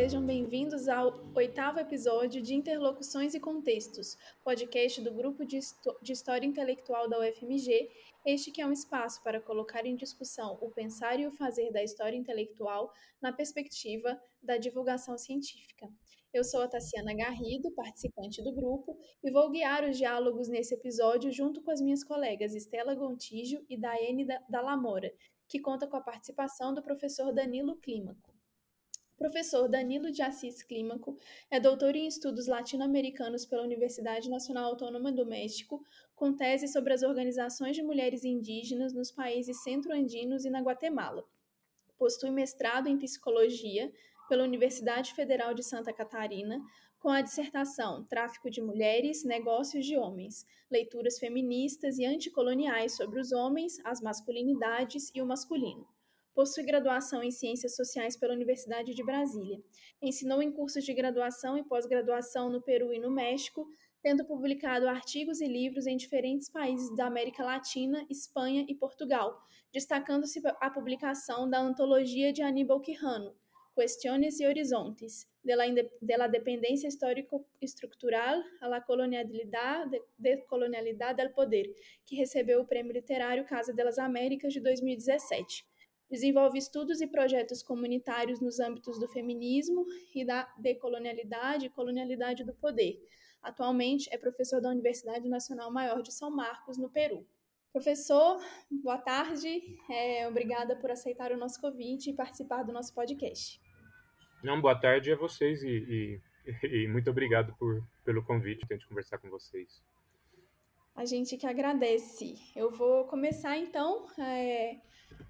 sejam bem-vindos ao oitavo episódio de Interlocuções e Contextos, podcast do Grupo de, História Intelectual da UFMG, este que é um espaço para colocar em discussão o pensar e o fazer da história intelectual na perspectiva da divulgação científica. Eu sou a Tassiana Garrido, participante do grupo, e vou guiar os diálogos nesse episódio junto com as minhas colegas Estela Gontijo e Daiane Dalamora, que conta com a participação do professor Danilo Clímaco. Professor Danilo de Assis Clímaco é doutor em estudos latino-americanos pela Universidade Nacional Autônoma do México, com tese sobre as organizações de mulheres indígenas nos países centro-andinos e na Guatemala. Possui mestrado em psicologia pela Universidade Federal de Santa Catarina, com a dissertação Tráfico de Mulheres, Negócios de Homens, Leituras Feministas e Anticoloniais sobre os Homens, as Masculinidades e o Masculino. Possui graduação em Ciências Sociais pela Universidade de Brasília. Ensinou em cursos de graduação e pós-graduação no Peru e no México, tendo publicado artigos e livros em diferentes países da América Latina, Espanha e Portugal, destacando-se a publicação da antologia de Aníbal Quijano, Cuestiones y Horizontes, de la, de la dependencia histórico-estructural a la colonialidad, de, de colonialidad del poder, que recebeu o Prêmio Literário Casa das Américas de 2017. Desenvolve estudos e projetos comunitários nos âmbitos do feminismo e da decolonialidade e colonialidade do poder. Atualmente é professor da Universidade Nacional Maior de São Marcos, no Peru. Professor, boa tarde. É, obrigada por aceitar o nosso convite e participar do nosso podcast. Não, boa tarde a vocês e, e, e muito obrigado por, pelo convite, de conversar com vocês. A gente que agradece. Eu vou começar então. É,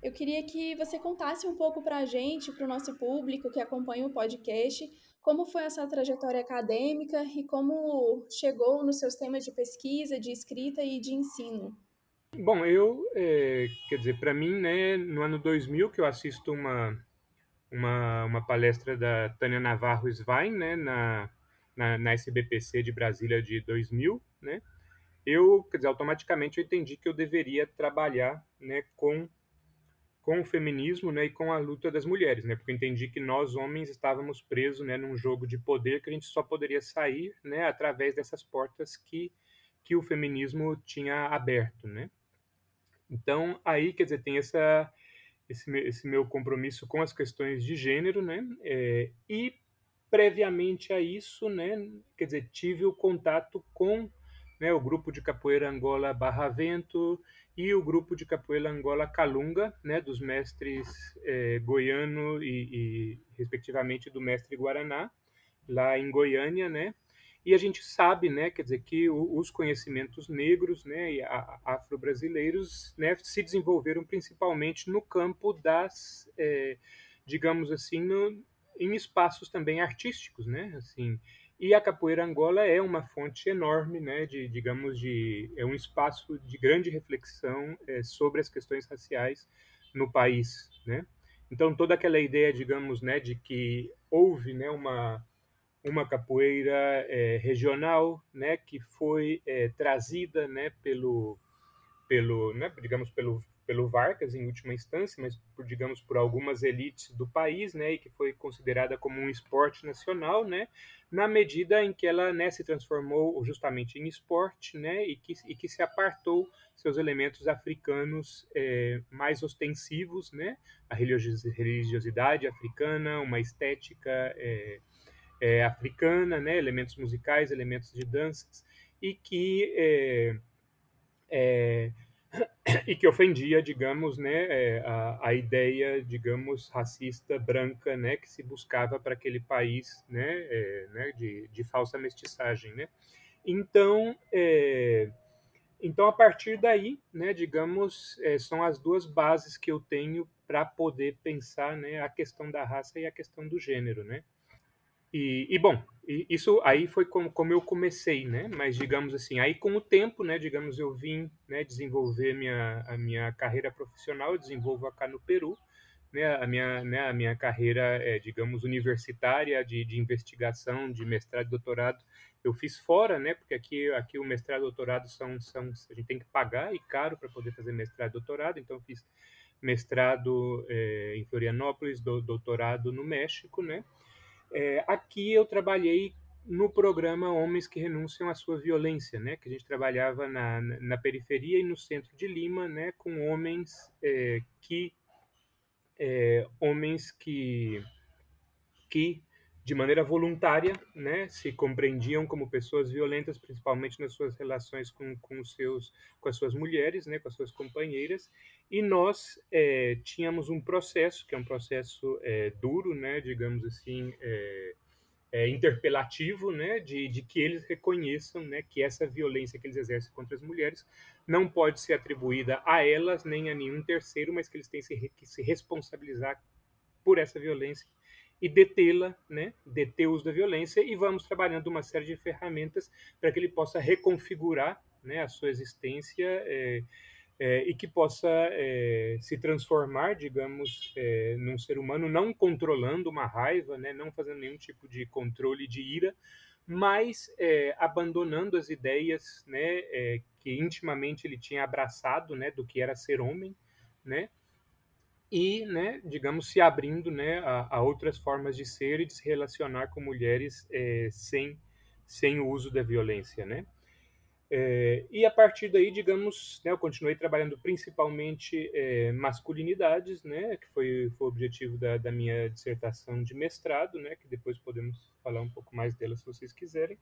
eu queria que você contasse um pouco para a gente, para o nosso público que acompanha o podcast, como foi essa trajetória acadêmica e como chegou nos seus temas de pesquisa, de escrita e de ensino. Bom, eu, é, quer dizer, para mim, né, no ano 2000 que eu assisto uma, uma, uma palestra da Tânia Navarro Svein, né, na, na, na SBPC de Brasília de 2000, né, eu, quer dizer, automaticamente eu entendi que eu deveria trabalhar, né, com com o feminismo, né, e com a luta das mulheres, né, porque eu entendi que nós homens estávamos presos, né, num jogo de poder que a gente só poderia sair, né, através dessas portas que que o feminismo tinha aberto, né. Então, aí, quer dizer, tem essa, esse, esse meu compromisso com as questões de gênero, né? É, e, previamente a isso, né, quer dizer, tive o contato com né, o grupo de capoeira Angola Barra Vento e o grupo de capoeira Angola Calunga, né, dos mestres é, Goiano e, e, respectivamente, do mestre Guaraná, lá em Goiânia, né, e a gente sabe, né, quer dizer, que os conhecimentos negros, né, e afro-brasileiros, né, se desenvolveram principalmente no campo das, é, digamos assim, no, em espaços também artísticos, né, assim. E a capoeira Angola é uma fonte enorme, né, de, digamos, de é um espaço de grande reflexão é, sobre as questões raciais no país, né. Então toda aquela ideia, digamos, né, de que houve, né, uma uma capoeira é, regional, né, que foi é, trazida, né, pelo, pelo, né, digamos pelo pelo Vargas em última instância, mas por digamos por algumas elites do país, né, e que foi considerada como um esporte nacional, né, na medida em que ela, né, se transformou justamente em esporte, né, e que, e que se apartou seus elementos africanos é, mais ostensivos, né, a religiosidade africana, uma estética é, é, africana, né, elementos musicais, elementos de danças, e que é, e que ofendia, digamos, né, é, a, a, ideia, digamos, racista branca, né, que se buscava para aquele país, né, é, né de, de, falsa mestiçagem, né. Então, é, então a partir daí, né, digamos, são as duas bases que eu tenho para poder pensar, né, a questão da raça e a questão do gênero, né. E, e, bom, isso aí foi como, como eu comecei, né? Mas digamos assim, aí com o tempo, né? Digamos, eu vim né, desenvolver minha, a minha carreira profissional, eu desenvolvo acá no Peru, né? A minha, né, a minha carreira, é, digamos, universitária de, de investigação, de mestrado doutorado, eu fiz fora, né? Porque aqui, aqui o mestrado doutorado são, são, a gente tem que pagar e caro para poder fazer mestrado doutorado, então eu fiz mestrado é, em Florianópolis, do, doutorado no México, né? É, aqui eu trabalhei no programa Homens que Renunciam à Sua Violência, né, que a gente trabalhava na, na periferia e no centro de Lima, né, com homens é, que é, homens que que de maneira voluntária, né, se compreendiam como pessoas violentas, principalmente nas suas relações com, com os seus com as suas mulheres, né, com as suas companheiras, e nós é, tínhamos um processo que é um processo é, duro, né, digamos assim. É, interpelativo, né, de, de que eles reconheçam, né, que essa violência que eles exercem contra as mulheres não pode ser atribuída a elas nem a nenhum terceiro, mas que eles têm que se responsabilizar por essa violência e detê-la, né, deter o uso da violência e vamos trabalhando uma série de ferramentas para que ele possa reconfigurar, né, a sua existência é, é, e que possa é, se transformar, digamos, é, num ser humano não controlando uma raiva, né, não fazendo nenhum tipo de controle de ira, mas é, abandonando as ideias né, é, que intimamente ele tinha abraçado né, do que era ser homem, né, e, né, digamos, se abrindo né, a, a, outras formas de ser e de se relacionar com mulheres é, sem, sem o uso da violência, né. É, e a partir daí, digamos, né, eu continuei trabalhando principalmente é, masculinidades, né, que foi, foi o objetivo da, da, minha dissertação de mestrado, né, que depois podemos falar um pouco mais dela se vocês quiserem.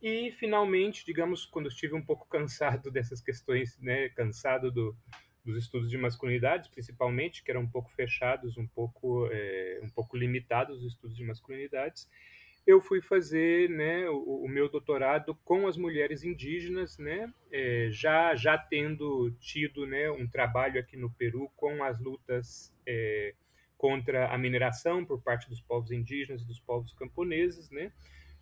E finalmente, digamos, quando estive um pouco cansado dessas questões, né, cansado do, dos estudos de masculinidades, principalmente, que eram um pouco fechados, um pouco, é, um pouco limitados os estudos de masculinidades, eu fui fazer né, o, o, meu doutorado com as mulheres indígenas, né, é, já, já tendo tido né, um trabalho aqui no Peru com as lutas é, contra a mineração por parte dos povos indígenas e dos povos camponeses, né,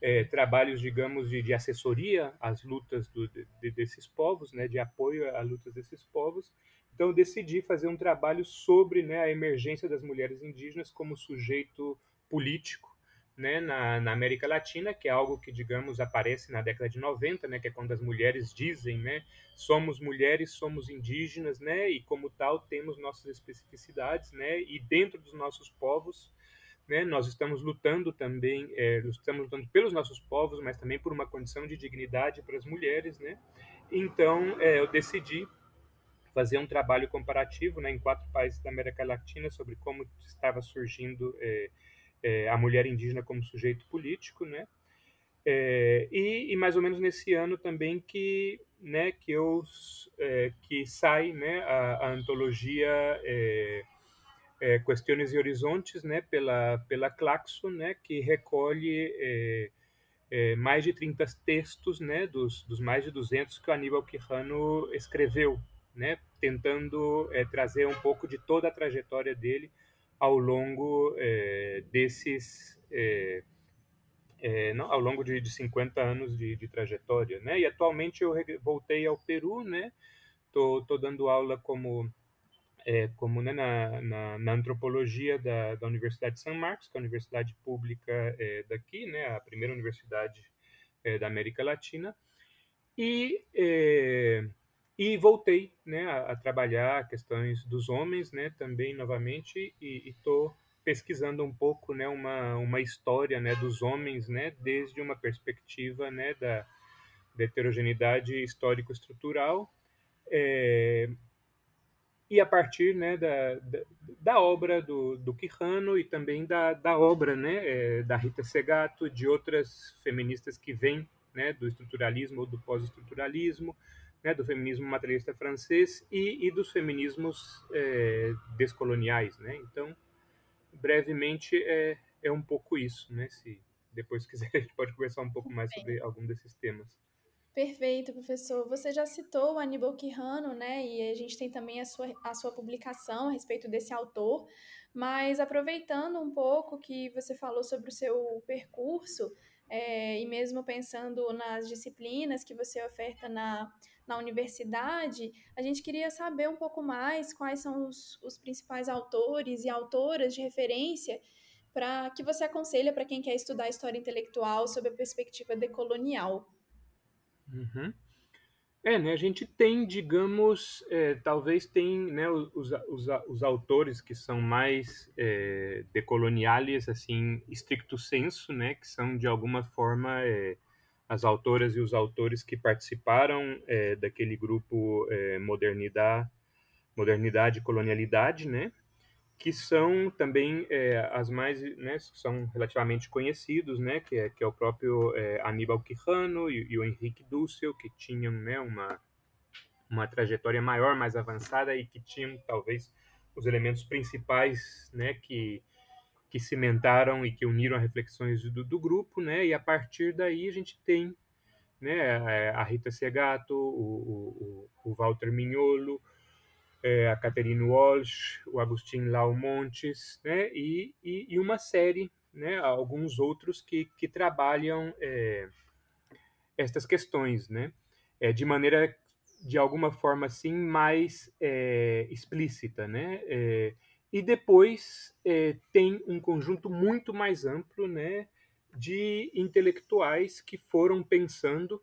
é, trabalhos, digamos, de, de, assessoria às lutas do, de, desses povos, né, de apoio às lutas desses povos. Então, decidi fazer um trabalho sobre né, a emergência das mulheres indígenas como sujeito político né, na, na, América Latina, que é algo que, digamos, aparece na década de 90, né, que é quando as mulheres dizem, né, somos mulheres, somos indígenas, né, e como tal temos nossas especificidades, né, e dentro dos nossos povos, né, nós estamos lutando também, é, estamos lutando pelos nossos povos, mas também por uma condição de dignidade para as mulheres, né, então é, eu decidi fazer um trabalho comparativo, né, em quatro países da América Latina sobre como estava surgindo é, é, a mulher indígena como sujeito político, né? É, e, e, mais ou menos nesse ano também que, né, que eu é, que sai, né, a, a antologia é, é, Questões e Horizontes, né, pela pela Claxo, né, que recolhe é, mais de 30 textos, né, dos, dos mais de 200 que o Aníbal Quijano escreveu, né, tentando trazer um pouco de toda a trajetória dele ao longo é, desses é, é, não, ao longo de, de 50 anos de, de, trajetória, né? E atualmente eu voltei ao Peru, né? Tô, tô dando aula como é, como né, na, na, na, antropologia da, da Universidade de São Marcos, que é a universidade pública é, daqui, né? A primeira universidade é, da América Latina. E e voltei né, a, a, trabalhar questões dos homens né, também novamente e estou pesquisando um pouco né, uma, uma história né, dos homens né, desde uma perspectiva né, da, da heterogeneidade histórico-estrutural é, e a partir né, da, da, da, obra do, do Quijano e também da, da obra né, é, da Rita Segato, de outras feministas que vêm né, do estruturalismo ou do pós-estruturalismo, né, do feminismo materialista francês e, e dos feminismos é, descoloniais, né? Então, brevemente é, é um pouco isso, né? Se depois quiser a gente pode conversar um pouco mais sobre algum desses temas. Perfeito, professor. Você já citou o Aníbal Quijano, né? E a gente tem também a sua, a sua publicação a respeito desse autor. Mas aproveitando um pouco que você falou sobre o seu percurso, é, e mesmo pensando nas disciplinas que você oferta na na universidade, a gente queria saber um pouco mais quais são os, os principais autores e autoras de referência para que você aconselha para quem quer estudar história intelectual sob a perspectiva decolonial. Uhum. É, né, a gente tem, digamos, é, talvez tem né, os, os, os, autores que são mais é, decoloniais, assim, stricto senso, né, que são, de alguma forma, é, as autoras e os autores que participaram é, daquele grupo é, Modernidade, Modernidade e Colonialidade, né, que são também é, as mais, né, são relativamente conhecidos, né, que é, que é o próprio Aníbal Quijano e, e, o Henrique Dussel, que tinham, né, uma, uma trajetória maior, mais avançada e que tinham, talvez, os elementos principais, né, que, que cimentaram e que uniram reflexões do, do grupo, né, e a partir daí a gente tem, né, a Rita Segato, o, o, o Walter Mignolo, é, a Catherine Walsh, o Agustin Lau Montes, né, e, e, e, uma série, né, alguns outros que, que trabalham é, estas questões, né, é, de maneira, de alguma forma, assim, mais é, explícita, né, é, e depois é, tem um conjunto muito mais amplo, né, de intelectuais que foram pensando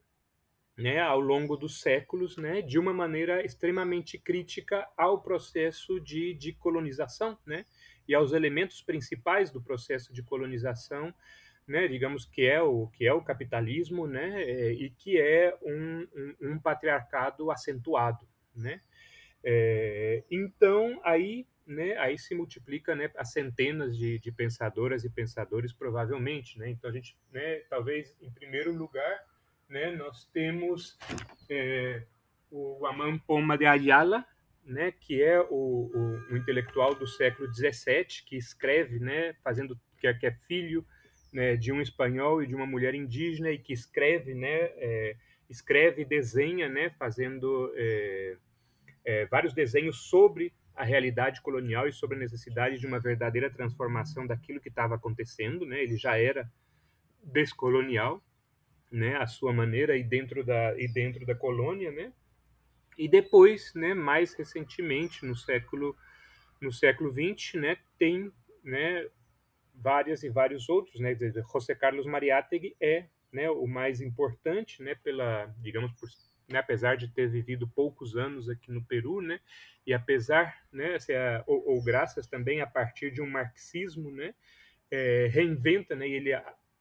né, ao longo dos séculos, né, de uma maneira extremamente crítica ao processo de, de colonização, né, e aos elementos principais do processo de colonização, né, digamos que é o que é o capitalismo, né, é, e que é um, um, um patriarcado acentuado, né. É, então aí, né, aí se multiplica, né, as centenas de, de pensadoras e pensadores provavelmente, né. Então a gente, né, talvez em primeiro lugar né, nós temos é, o Aman Poma de Ayala, né, que é o, o, o, intelectual do século XVII, que escreve, né, fazendo que é, que é filho né, de um espanhol e de uma mulher indígena e que escreve, né, é, escreve e desenha, né, fazendo é, é, vários desenhos sobre a realidade colonial e sobre a necessidade de uma verdadeira transformação daquilo que estava acontecendo, né? Ele já era descolonial, né, a sua maneira e dentro da e dentro da colônia, né? E depois, né, mais recentemente no século no século XX, né, tem, né, várias e vários outros, né, José Carlos Mariátegui é, né, o mais importante, né, pela, digamos, por, né, apesar de ter vivido poucos anos aqui no Peru, né, e apesar, né, ou, ou graças também a partir de um marxismo, né, é, reinventa, né, ele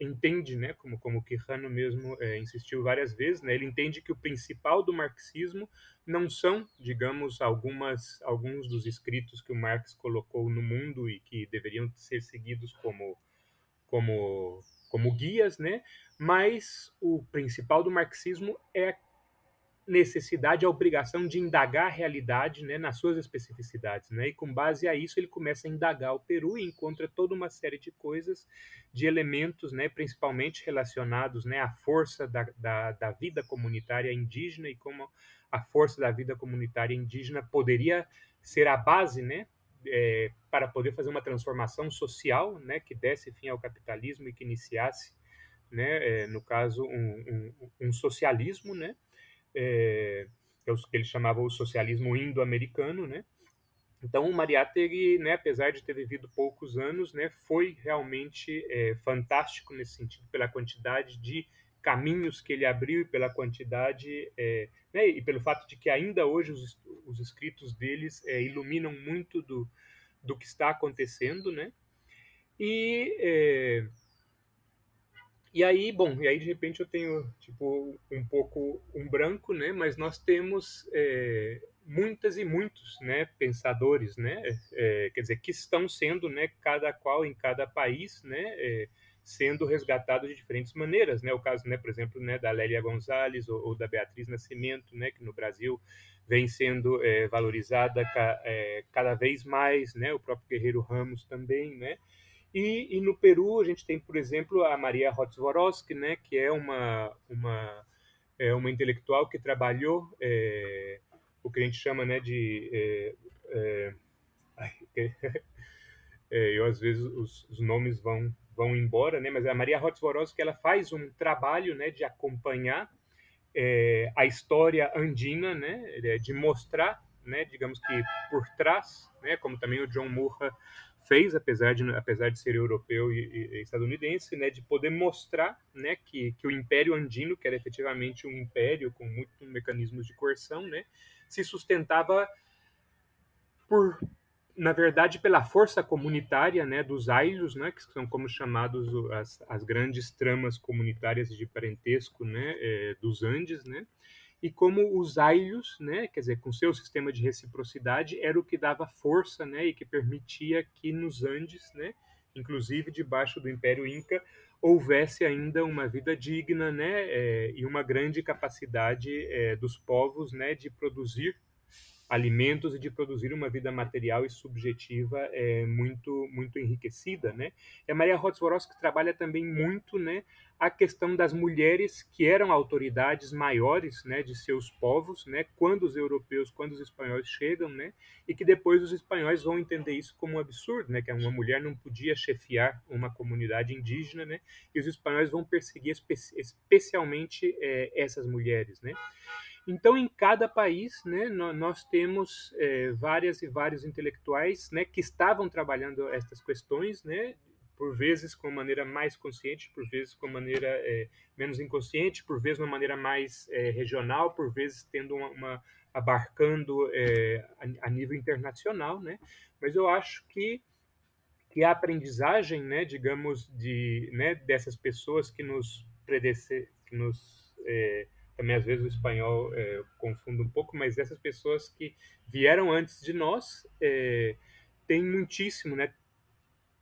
entende, né, como como Quijano mesmo é, insistiu várias vezes, né, ele entende que o principal do marxismo não são, digamos, algumas alguns dos escritos que o Marx colocou no mundo e que deveriam ser seguidos como como como guias, né, mas o principal do marxismo é necessidade, a obrigação de indagar a realidade né, nas suas especificidades. Né? E com base a isso, ele começa a indagar o Peru e encontra toda uma série de coisas, de elementos, né, principalmente relacionados né, à força da, da, da vida comunitária indígena e como a força da vida comunitária indígena poderia ser a base né, é, para poder fazer uma transformação social né, que desse fim ao capitalismo e que iniciasse, né, é, no caso, um, um, um socialismo, né, é, que ele chamava o socialismo indo-americano, né? Então, o Mariátegui, né, apesar de ter vivido poucos anos, né, foi realmente é, fantástico nesse sentido, pela quantidade de caminhos que ele abriu e pela quantidade, é, né, e pelo fato de que ainda hoje os, os escritos deles é, iluminam muito do, do que está acontecendo, né? E é, e aí, bom, e aí de repente eu tenho tipo um pouco um branco, né? Mas nós temos é, muitas e muitos, né? Pensadores, né? É, quer dizer que estão sendo, né? Cada qual em cada país, né? É, sendo resgatados de diferentes maneiras, né? O caso, né? Por exemplo, né? Da Lélia Gonzalez ou, ou da Beatriz Nascimento, né? Que no Brasil vem sendo é, valorizada ca, é, cada vez mais, né? O próprio Guerreiro Ramos também, né? E, e, no Peru a gente tem, por exemplo, a Maria Hotzvorowski, né, que é uma, uma, é uma intelectual que trabalhou é, o que a gente chama né, de... É, é, é eu, às vezes, os, os, nomes vão, vão embora, né, mas a Maria Hotzvorowski ela faz um trabalho né, de acompanhar é, a história andina, né, de mostrar, né, digamos que por trás, né, como também o John Murra fez, apesar de, apesar de ser europeu e, e estadunidense, né, de poder mostrar né, que, que o Império Andino, que era efetivamente um império com muitos mecanismos de coerção, né, se sustentava por na verdade, pela força comunitária né, dos ailos, né, que são como chamados as, as grandes tramas comunitárias de parentesco né, é, dos Andes, né, e como os ailos, né, quer dizer, com seu sistema de reciprocidade, era o que dava força né, e que permitia que nos Andes, né, inclusive debaixo do Império Inca, houvesse ainda uma vida digna né, é, e uma grande capacidade é, dos povos né, de produzir alimentos e de produzir uma vida material e subjetiva é, muito muito enriquecida, né? E a Maria Rodzworowski trabalha também muito, né, a questão das mulheres que eram autoridades maiores, né, de seus povos, né, quando os europeus, quando os espanhóis chegam, né, e que depois os espanhóis vão entender isso como um absurdo, né, que uma mulher não podia chefiar uma comunidade indígena, né, e os espanhóis vão perseguir espe especialmente é, essas mulheres, né? Então, em cada país, né, nós temos é, várias e vários intelectuais né, que estavam trabalhando estas questões, né, por vezes com maneira mais consciente, por vezes com maneira é, menos inconsciente, por vezes de uma maneira mais é, regional, por vezes tendo uma, uma abarcando é, a, a, nível internacional, né? Mas eu acho que que a aprendizagem, né, digamos, de né, dessas pessoas que nos predece, que nos é, também às vezes o espanhol é, confundo um pouco, mas essas pessoas que vieram antes de nós é, têm muitíssimo, né?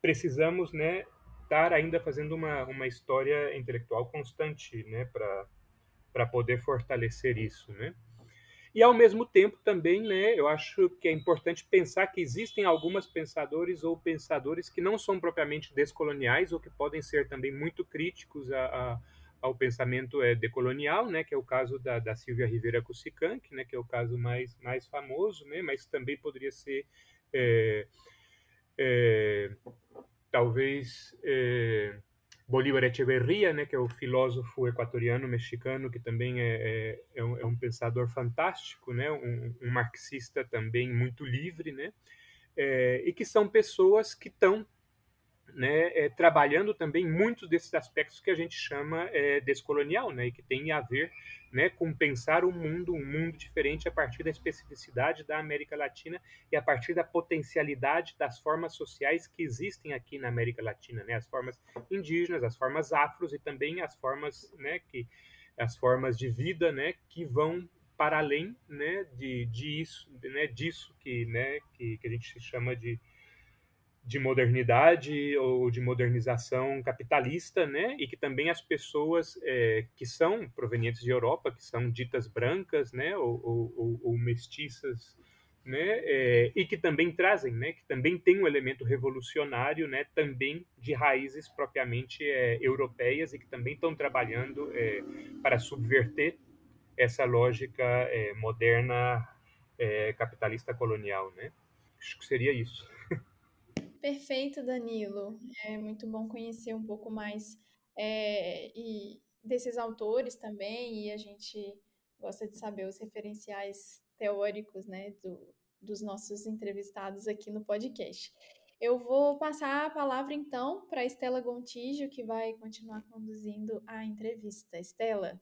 Precisamos, né, estar ainda fazendo uma, uma história intelectual constante, né, para poder fortalecer isso, né? E ao mesmo tempo também, né, eu acho que é importante pensar que existem algumas pensadores ou pensadores que não são propriamente descoloniais ou que podem ser também muito críticos a, a ao pensamento é, decolonial, né, que é o caso da, da Silvia Rivera Cusicanque, né, que é o caso mais, mais famoso, né, mas também poderia ser é, é, talvez é, Bolívar Echeverría, né, que é o filósofo equatoriano mexicano que também é, é, é, um, é um, pensador fantástico, né, um, um, marxista também muito livre, né, e que são pessoas que estão né, é, trabalhando também muitos desses aspectos que a gente chama é, descolonial, né, e que tem a ver né, com pensar o mundo, um mundo diferente a partir da especificidade da América Latina e a partir da potencialidade das formas sociais que existem aqui na América Latina, né, as formas indígenas, as formas afros e também as formas, né, que as formas de vida, né, que vão para além, né, de, de isso, né, disso que, né, que, que a gente chama de de modernidade ou de modernização capitalista, né? E que também as pessoas é, que são provenientes de Europa, que são ditas brancas, né? Ou, ou, ou mestiças, né? É, e que também trazem, né? Que também tem um elemento revolucionário, né? Também de raízes propriamente é, europeias e que também estão trabalhando é, para subverter essa lógica é, moderna é, capitalista colonial, né? Acho que seria isso. Perfeito, Danilo. É muito bom conhecer um pouco mais é, e desses autores também, e a gente gosta de saber os referenciais teóricos né, do, dos nossos entrevistados aqui no podcast. Eu vou passar a palavra então para Estela Gontijo, que vai continuar conduzindo a entrevista. Estela.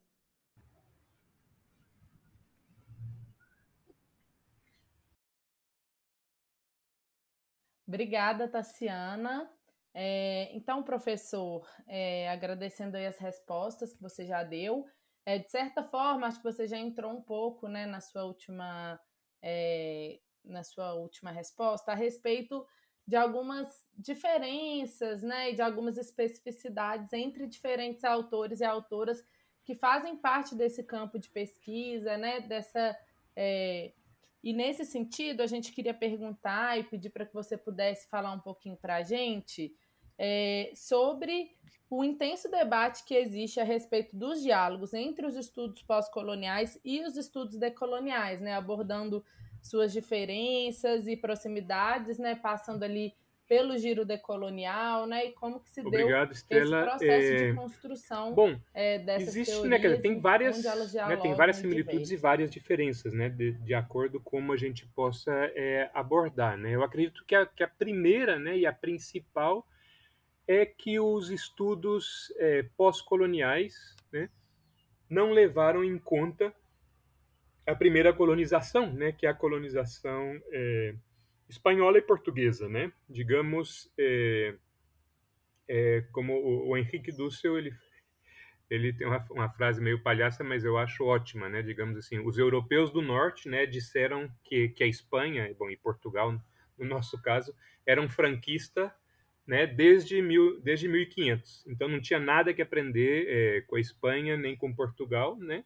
Obrigada, Tassiana. É, então, professor, é, agradecendo aí as respostas que você já deu, é, de certa forma, acho que você já entrou um pouco né, na, sua última, é, na sua última resposta a respeito de algumas diferenças né, e de algumas especificidades entre diferentes autores e autoras que fazem parte desse campo de pesquisa, né, dessa é, e nesse sentido, a gente queria perguntar e pedir para que você pudesse falar um pouquinho para a gente é, sobre o intenso debate que existe a respeito dos diálogos entre os estudos pós-coloniais e os estudos decoloniais, né, abordando suas diferenças e proximidades, né, passando ali pelo giro decolonial, né? E como que se Obrigado, deu Estela. esse processo é... de construção Bom, é, dessas existe, teorias, né, cara, tem várias, né, tem várias similitudes e várias diferenças, né, de, de acordo com como a gente possa é, abordar, né. Eu acredito que a, que a primeira, né, e a principal é que os estudos é, pós-coloniais, né, não levaram em conta a primeira colonização, né, que é a colonização é, espanhola e portuguesa, né? Digamos, é, é, como o, o, Henrique Dussel, ele, ele tem uma, uma, frase meio palhaça, mas eu acho ótima, né? Digamos assim, os europeus do norte, né, disseram que, que a Espanha, bom, e Portugal, no nosso caso, eram franquista, né, desde, mil, desde 1500. Então não tinha nada que aprender é, com a Espanha nem com Portugal, né?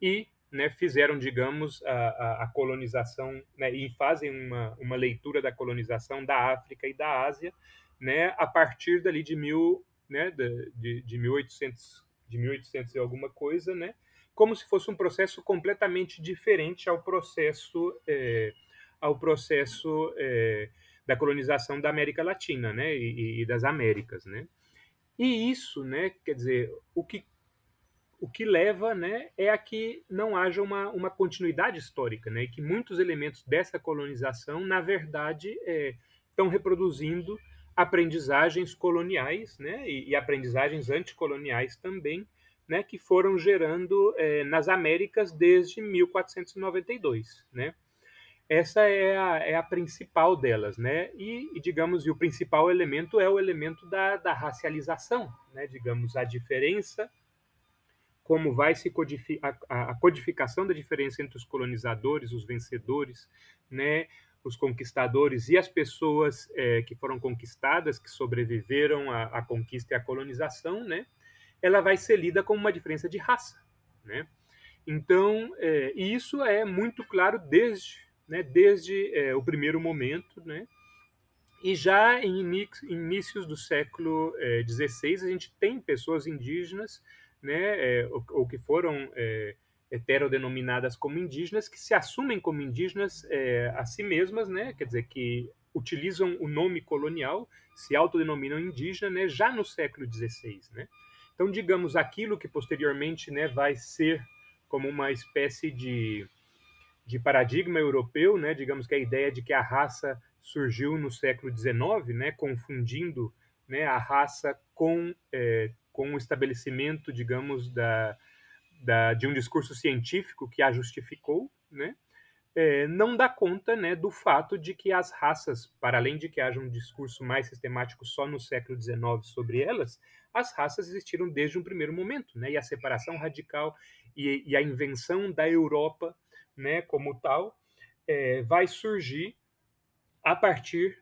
E né, fizeram, digamos, a, a, colonização, né, e fazem uma, uma leitura da colonização da África e da Ásia, né, a partir dali de mil, né, de, de 1800, de 1800 e alguma coisa, né, como se fosse um processo completamente diferente ao processo, é, ao processo é, da colonização da América Latina, né, e, e das Américas, né. E isso, né, quer dizer, o que o que leva né, é a que não haja uma, uma continuidade histórica, né, e que muitos elementos dessa colonização, na verdade, é, estão reproduzindo aprendizagens coloniais né, e, e, aprendizagens anticoloniais também, né, que foram gerando é, nas Américas desde 1492. Né. Essa é a, é a principal delas, né? E, e, digamos, e o principal elemento é o elemento da, da racialização, né? Digamos, a diferença como vai se codificar a, codificação da diferença entre os colonizadores, os vencedores, né, os conquistadores e as pessoas é, que foram conquistadas, que sobreviveram à, à, conquista e à colonização, né, ela vai ser lida como uma diferença de raça, né. Então, é, isso é muito claro desde, né, desde é, o primeiro momento, né, e já em inícios do século XVI, a gente tem pessoas indígenas né, é, ou, ou, que foram é, heterodenominadas como indígenas, que se assumem como indígenas é, a si mesmas, né, quer dizer, que utilizam o nome colonial, se autodenominam indígena, né, já no século XVI, né. Então, digamos, aquilo que posteriormente, né, vai ser como uma espécie de, de paradigma europeu, né, digamos que a ideia de que a raça surgiu no século XIX, né, confundindo né, a raça com é, com o estabelecimento, digamos, da, da, de um discurso científico que a justificou, né? É, não dá conta né, do fato de que as raças, para além de que haja um discurso mais sistemático só no século XIX sobre elas, as raças existiram desde um primeiro momento, né, e a separação radical e, e a invenção da Europa né, como tal é, vai surgir a partir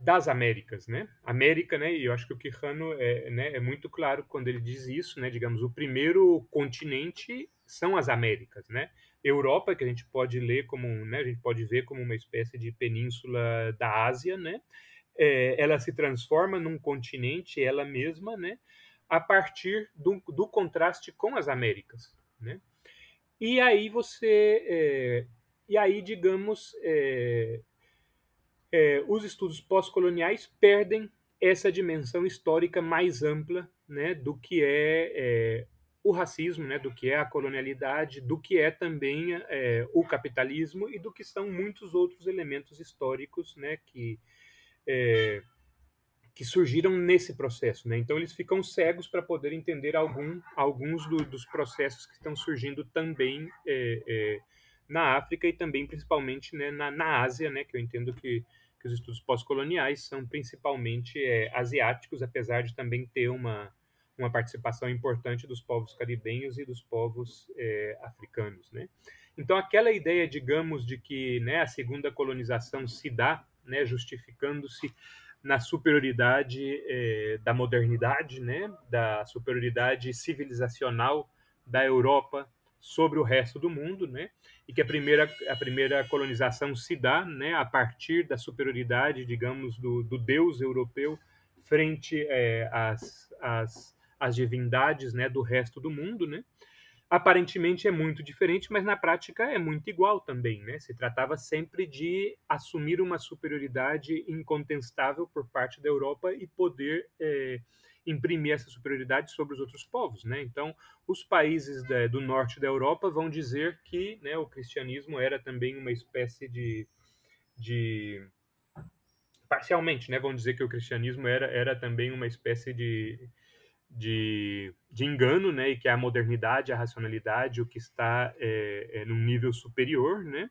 das Américas, né? América, né? E eu acho que o Quijano é, né, é muito claro quando ele diz isso, né? Digamos, o primeiro continente são as Américas, né? Europa, que a gente pode ler como, né? A gente pode ver como uma espécie de península da Ásia, né? É, ela se transforma num continente, ela mesma, né? A partir do, do contraste com as Américas, né? E aí você, é, e aí digamos, é, é, os estudos pós-coloniais perdem essa dimensão histórica mais ampla né, do que é, é, o racismo, né, do que é a colonialidade, do que é também é, o capitalismo e do que são muitos outros elementos históricos né, que, é, que surgiram nesse processo. Né? Então, eles ficam cegos para poder entender algum, alguns do, dos processos que estão surgindo também é, é, na África e também, principalmente, né, na, na Ásia, né, que eu entendo que que os estudos pós-coloniais são principalmente é, asiáticos, apesar de também ter uma, uma participação importante dos povos caribenhos e dos povos é, africanos, né? Então, aquela ideia, digamos, de que né, a segunda colonização se dá, né, justificando-se na superioridade é, da modernidade, né, da superioridade civilizacional da Europa sobre o resto do mundo, né? E que a primeira, a primeira colonização se dá, né, a partir da superioridade, digamos, do, do Deus europeu frente é, às, às, às divindades, né, do resto do mundo, né? aparentemente é muito diferente, mas na prática é muito igual também, né? Se tratava sempre de assumir uma superioridade incontestável por parte da Europa e poder é, imprimir essa superioridade sobre os outros povos, né? Então, os países da, do norte da Europa vão dizer que né, o cristianismo era também uma espécie de, de parcialmente, né? Vão dizer que o cristianismo era, era também uma espécie de de, de engano, né, e que a modernidade, a racionalidade, o que está é, é, num nível superior, né,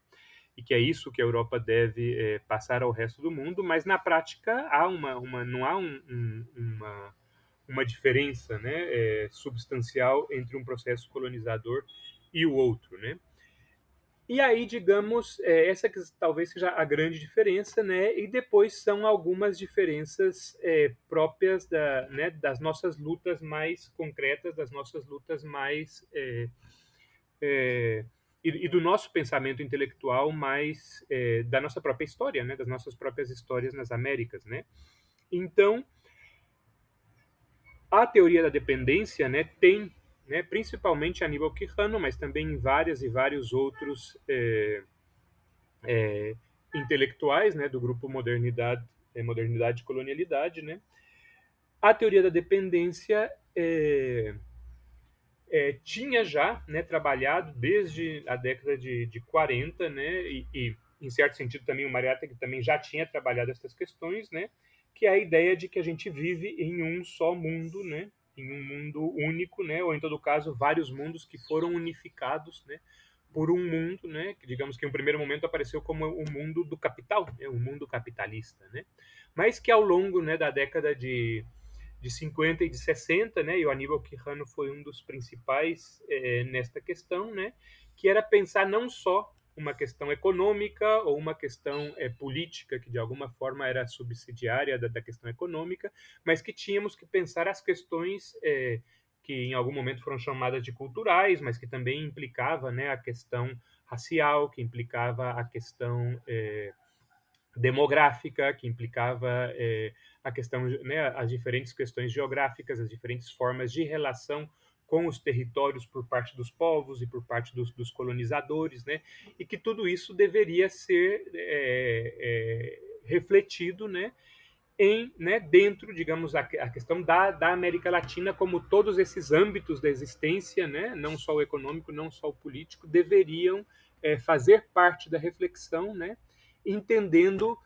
e que é isso que a Europa deve é, passar ao resto do mundo, mas na prática há uma, uma não há um, um, uma, uma diferença né, é, substancial entre um processo colonizador e o outro, né? E aí, digamos, é, essa que talvez seja a grande diferença, né? E depois são algumas diferenças é, próprias da, né, das nossas lutas mais concretas, das nossas lutas mais. É, é e, e, do nosso pensamento intelectual mais. É, da nossa própria história, né? Das nossas próprias histórias nas Américas, né? Então, a teoria da dependência, né, tem né, principalmente Aníbal Quijano, mas também várias e vários outros é, é, intelectuais né, do grupo Modernidade, é, Modernidade e Colonialidade. Né. A teoria da dependência é, é, tinha já né, trabalhado desde a década de, de 40, né, e, e, em certo sentido também o Mariata que também já tinha trabalhado essas questões, né, que é a ideia de que a gente vive em um só mundo, né, em um mundo único, né? Ou em todo caso, vários mundos que foram unificados, né? Por um mundo, né? Que digamos que em um primeiro momento apareceu como o mundo do capital, né? o mundo capitalista, né? Mas que ao longo, né, da década de de 50 e de 60, né, e o Aníbal Quijano foi um dos principais é, nesta questão, né, que era pensar não só uma questão econômica ou uma questão é, política que de alguma forma era subsidiária da, da, questão econômica, mas que tínhamos que pensar as questões é, que em algum momento foram chamadas de culturais, mas que também implicava né, a questão racial, que implicava a questão é, demográfica, que implicava a questão, né, as diferentes questões geográficas, as diferentes formas de relação com os territórios por parte dos povos e por parte dos, dos colonizadores, né? E que tudo isso deveria ser é, é, refletido, né? Em, né, dentro, digamos, a, a questão da, da, América Latina, como todos esses âmbitos da existência, né, não só o econômico, não só o político, deveriam é, fazer parte da reflexão, né, entendendo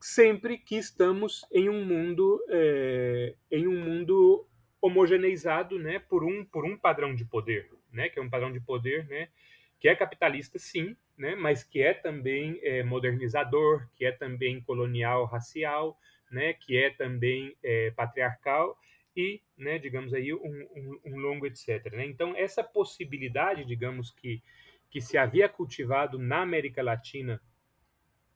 sempre que estamos em um mundo, é, em um mundo homogeneizado né, por, um, por um padrão de poder, né, que é um padrão de poder né, que é capitalista, sim, né, mas que é também é, modernizador, que é também colonial racial, né, que é também é, patriarcal e, né, digamos aí, um, um, um longo etc. Né? Então, essa possibilidade, digamos, que, que se havia cultivado na América Latina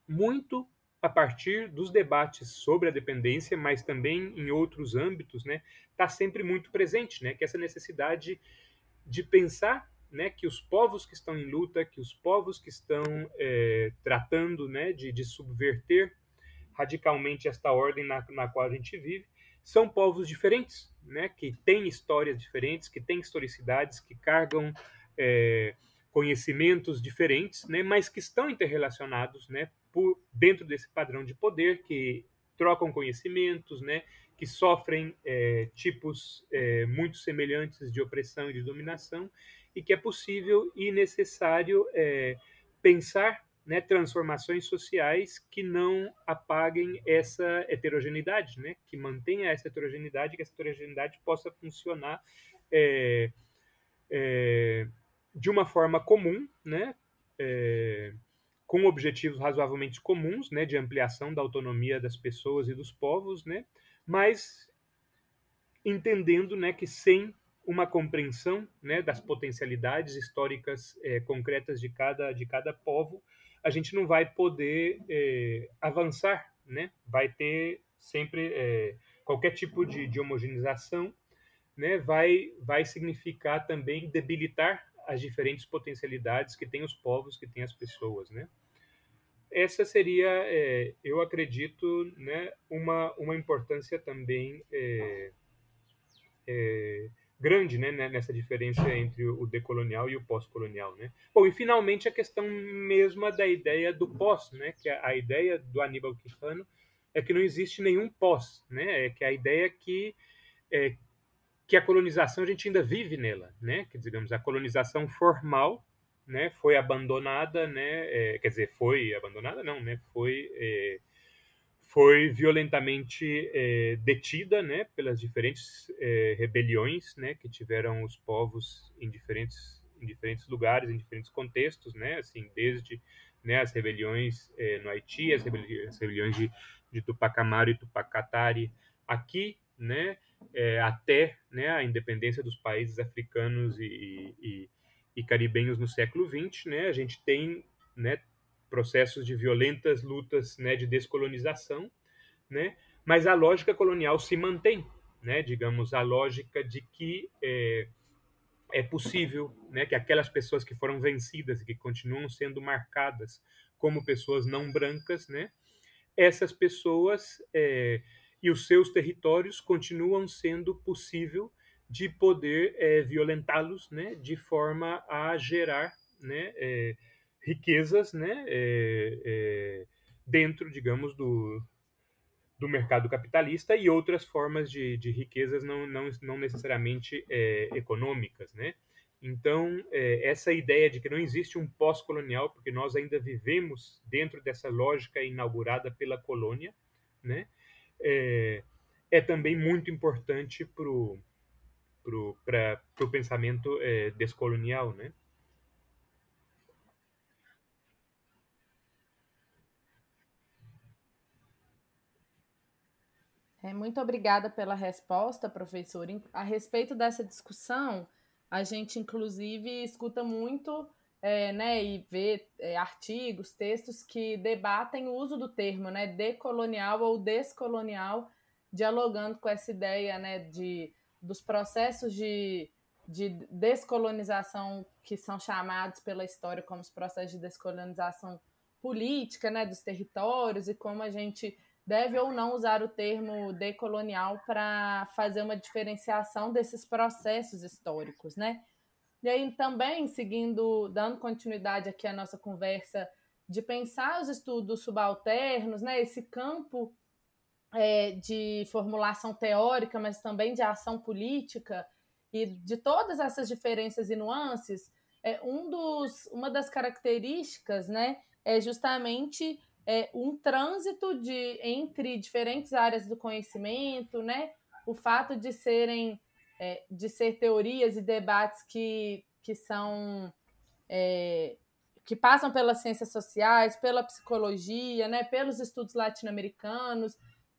muito a partir dos debates sobre a dependência, mas também em outros âmbitos, né, está sempre muito presente, né, que essa necessidade de pensar, né, que os povos que estão em luta, que os povos que estão é, tratando, né, de, de, subverter radicalmente esta ordem na, na qual a gente vive, são povos diferentes, né, que têm histórias diferentes, que têm historicidades, que carregam é, conhecimentos diferentes, né, mas que estão interrelacionados, né, por, dentro desse padrão de poder, que trocam conhecimentos, né, que sofrem é, tipos é, muito semelhantes de opressão e de dominação, e que é possível e necessário é, pensar né, transformações sociais que não apaguem essa heterogeneidade, né, que mantenha essa heterogeneidade, que essa heterogeneidade possa funcionar é, é, de uma forma comum, né, é, com objetivos razoavelmente comuns, né, de ampliação da autonomia das pessoas e dos povos, né, mas entendendo, né, que sem uma compreensão, né, das potencialidades históricas é, concretas de cada de cada povo, a gente não vai poder é, avançar, né, vai ter sempre é, qualquer tipo de, de homogeneização, né, vai vai significar também debilitar as diferentes potencialidades que tem os povos, que tem as pessoas, né? Essa seria, é, eu acredito, né, uma, uma importância também é, é, grande né, nessa diferença entre o decolonial e o pós-colonial. Né? Bom, e finalmente a questão mesma da ideia do pós, né, que a, a ideia do Aníbal Quijano é que não existe nenhum pós, né, é que a ideia é que é, que a colonização a gente ainda vive nela, né, que digamos a colonização formal, né, foi abandonada, né, é, quer dizer, foi abandonada não, né, foi é, foi violentamente é, detida né, pelas diferentes é, rebeliões né, que tiveram os povos em diferentes, em diferentes lugares, em diferentes contextos, né, assim, desde né, as rebeliões é, no Haiti, as rebeliões, de, de Tupac Amaru e Tupac Katari aqui, né, é, até né, a independência dos países africanos e, e, e caribenhos no século XX, né, a gente tem né, processos de violentas lutas né, de descolonização, né, mas a lógica colonial se mantém, né, digamos, a lógica de que é, é possível né, que aquelas pessoas que foram vencidas e que continuam sendo marcadas como pessoas não brancas, né, essas pessoas é, e os seus territórios continuam sendo possível de poder é, violentá-los né, de forma a gerar né, é, riquezas né, é, dentro, digamos, do, do mercado capitalista e outras formas de, de riquezas não, não, não necessariamente econômicas. Né? Então, essa ideia de que não existe um pós-colonial, porque nós ainda vivemos dentro dessa lógica inaugurada pela colônia, né? É, é também muito importante para o pro, pro pensamento é, descolonial. Né? É, muito obrigada pela resposta, professor. A respeito dessa discussão, a gente inclusive escuta muito é, né, e vê é, artigos, textos que debatem o uso do termo né, decolonial ou descolonial, dialogando com essa ideia né, de, dos processos de, de descolonização que são chamados pela história como os processos de descolonização política né, dos territórios e como a gente deve ou não usar o termo decolonial para fazer uma diferenciação desses processos históricos, né? E aí também, seguindo, dando continuidade aqui à nossa conversa, de pensar os estudos subalternos, né? Esse campo é, de formulação teórica, mas também de ação política, e de todas essas diferenças e nuances, é, um dos, uma das características né, é justamente é, um trânsito de, entre diferentes áreas do conhecimento, né? O fato de serem é, de ser teorias e debates que, que são é, que passam pelas ciências sociais, pela psicologia, né, pelos estudos latino-americanos,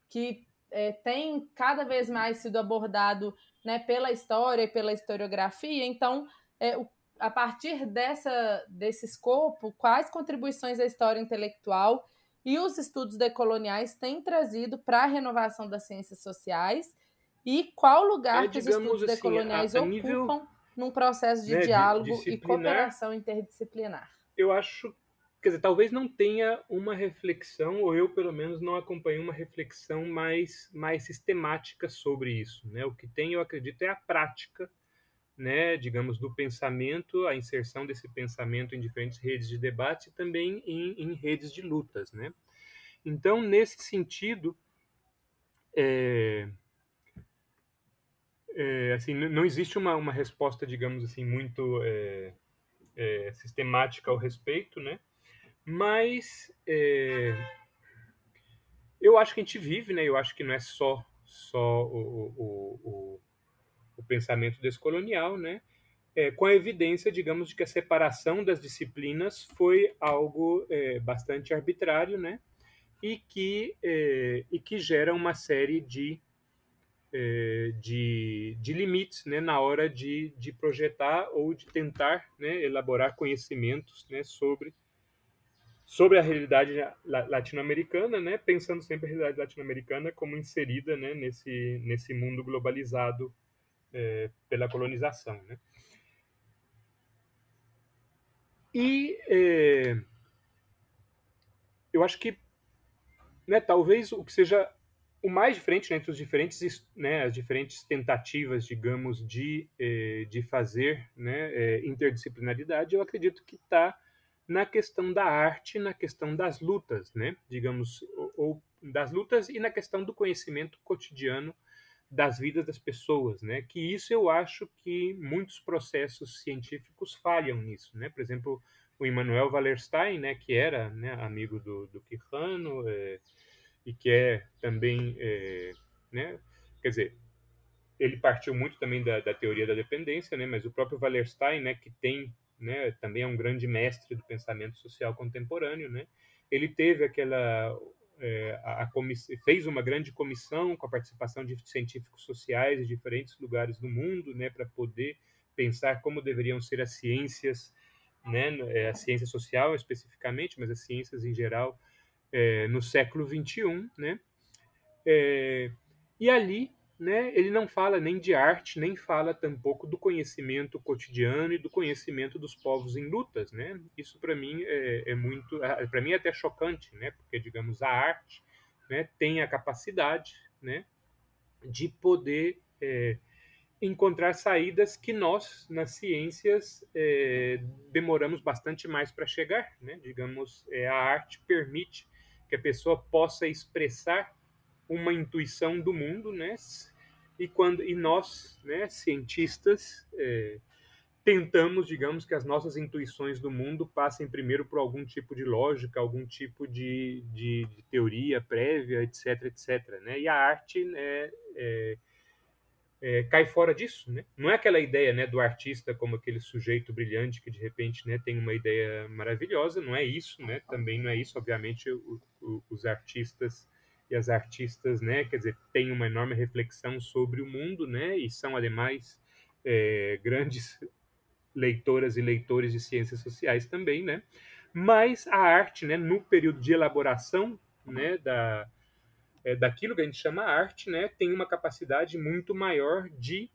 que é, tem cada vez mais sido abordado né, pela história e pela historiografia. Então, é, o, a partir dessa, desse escopo, quais contribuições a história intelectual e os estudos decoloniais têm trazido para a renovação das ciências sociais e qual lugar é, que os estudos assim, decoloniais a, a nível, ocupam num processo de né, diálogo e cooperação interdisciplinar. Eu acho, quer dizer, talvez não tenha uma reflexão, ou eu pelo menos não acompanho uma reflexão mais, mais sistemática sobre isso. Né? O que tem, eu acredito, é a prática né, digamos, do pensamento, a inserção desse pensamento em diferentes redes de debate e também em, em redes de lutas, né? Então, nesse sentido, é, é, assim, não existe uma, uma resposta, digamos assim, muito é, é sistemática ao respeito, né? Mas é, eu acho que a gente vive, né? Eu acho que não é só só o, o, o o pensamento descolonial, né? É, com a evidência, digamos, de que a separação das disciplinas foi algo é, bastante arbitrário, né? E que, é, e que gera uma série de, de, de, limites né? na hora de, de projetar ou de tentar né? elaborar conhecimentos né? sobre, sobre a realidade latino-americana, né? pensando sempre a realidade latino-americana como inserida né? nesse, nesse mundo globalizado é, pela colonização. Né? E é, eu acho que né, talvez o que seja o mais diferente né, entre os diferentes, né, as diferentes tentativas, digamos, de, eh, de fazer né, eh, interdisciplinaridade, eu acredito que está na questão da arte, na questão das lutas, né, digamos, ou, ou, das lutas e na questão do conhecimento cotidiano das vidas das pessoas, né, que isso eu acho que muitos processos científicos falham nisso, né, por exemplo, o Immanuel Wallerstein, né, que era né, amigo do, do Quijano, eh, e que é também, é, né, quer dizer, ele partiu muito também da, da, teoria da dependência, né, mas o próprio Wallerstein, né, que tem, né, também é um grande mestre do pensamento social contemporâneo, né, ele teve aquela é, a, a fez uma grande comissão com a participação de científicos sociais de diferentes lugares do mundo, né, para poder pensar como deveriam ser as ciências, né, é, a ciência social especificamente, mas as ciências em geral é, no século XXI, né? É, e ali, né, ele não fala nem de arte, nem fala tampouco do conhecimento cotidiano e do conhecimento dos povos em lutas, né? Isso para mim é, é muito, para mim é até chocante, né? Porque digamos a arte, né, tem a capacidade, né, de poder é, encontrar saídas que nós, nas ciências, é, demoramos bastante mais para chegar. Né? Digamos, é, a arte permite que a pessoa possa expressar uma intuição do mundo, né? E quando e nós, né, cientistas, é, tentamos, digamos, que as nossas intuições do mundo passem primeiro por algum tipo de lógica, algum tipo de, de, de teoria prévia, etc, etc, né? E a arte, né, é, é, cai fora disso, né? Não é aquela ideia, né, do artista como aquele sujeito brilhante que de repente, né, tem uma ideia maravilhosa. Não é isso, né? Também não é isso. Obviamente, o, o, os artistas e as artistas, né, quer dizer, têm uma enorme reflexão sobre o mundo, né? E são ademais é, grandes leitoras e leitores de ciências sociais também, né? Mas a arte, né, no período de elaboração, né, da é, daquilo que a gente chama arte, né, tem uma capacidade muito maior de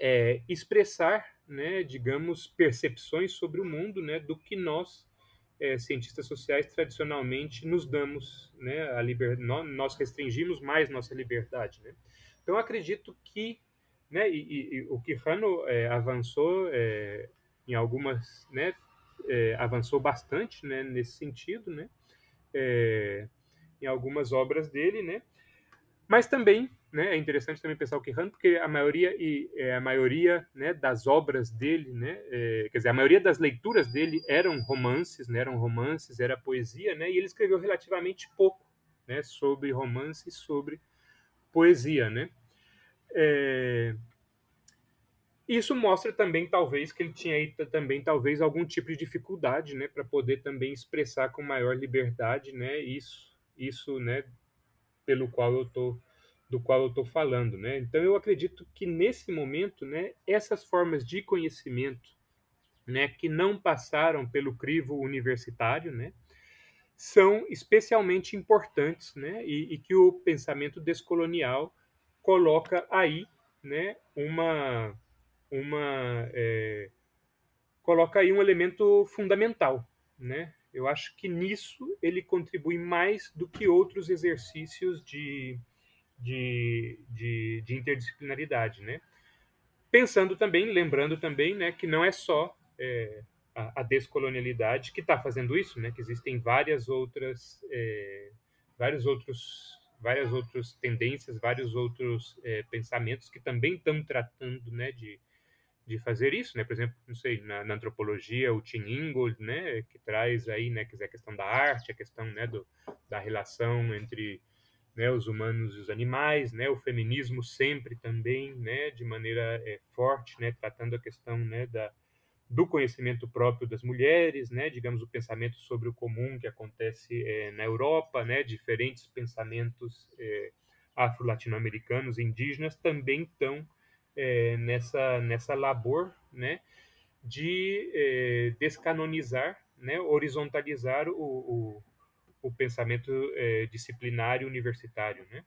é, expressar, né, digamos, percepções sobre o mundo, né, do que nós é, cientistas sociais tradicionalmente nos damos, né, a liber... nós restringimos mais nossa liberdade, né. Então acredito que, né, e, e, e o Quijano é, avançou é, em algumas, né, é, avançou bastante, né, nesse sentido, né. É, em algumas obras dele, né? Mas também, né, é interessante também pensar o Quijano, porque a maioria e é, a maioria, né, das obras dele, né, é, quer dizer, a maioria das leituras dele eram romances, né, eram romances, era poesia, né? E ele escreveu relativamente pouco, né, sobre romance e sobre poesia, né? É, isso mostra também, talvez, que ele tinha aí também, talvez, algum tipo de dificuldade, né, para poder também expressar com maior liberdade, né, isso isso, né, pelo qual eu tô do qual eu estou falando, né? Então eu acredito que nesse momento, né, essas formas de conhecimento, né, que não passaram pelo crivo universitário, né, são especialmente importantes, né, e, e que o pensamento descolonial coloca aí, né, uma uma é, coloca aí um elemento fundamental, né, eu acho que nisso ele contribui mais do que outros exercícios de, de, de, de interdisciplinaridade, né? Pensando também, lembrando também, né, que não é só é, a, a, descolonialidade que está fazendo isso, né? Que existem várias outras, é, vários outros várias outras tendências, vários outros é, pensamentos que também estão tratando, né, de, de fazer isso, né? Por exemplo, não sei, na, na, antropologia, o Tim Ingold, né, que traz aí, né, quer dizer, a questão da arte, a questão, né, do, da relação entre né, os humanos e os animais, né, o feminismo sempre também, né, de maneira é, forte, né, tratando a questão, né, da, do conhecimento próprio das mulheres, né, digamos, o pensamento sobre o comum que acontece é, na Europa, né, diferentes pensamentos é, afro-latino-americanos, indígenas, também estão é, nessa, nessa labor né, de é, descanonizar, né, horizontalizar o, o, o pensamento é, disciplinário universitário. Né?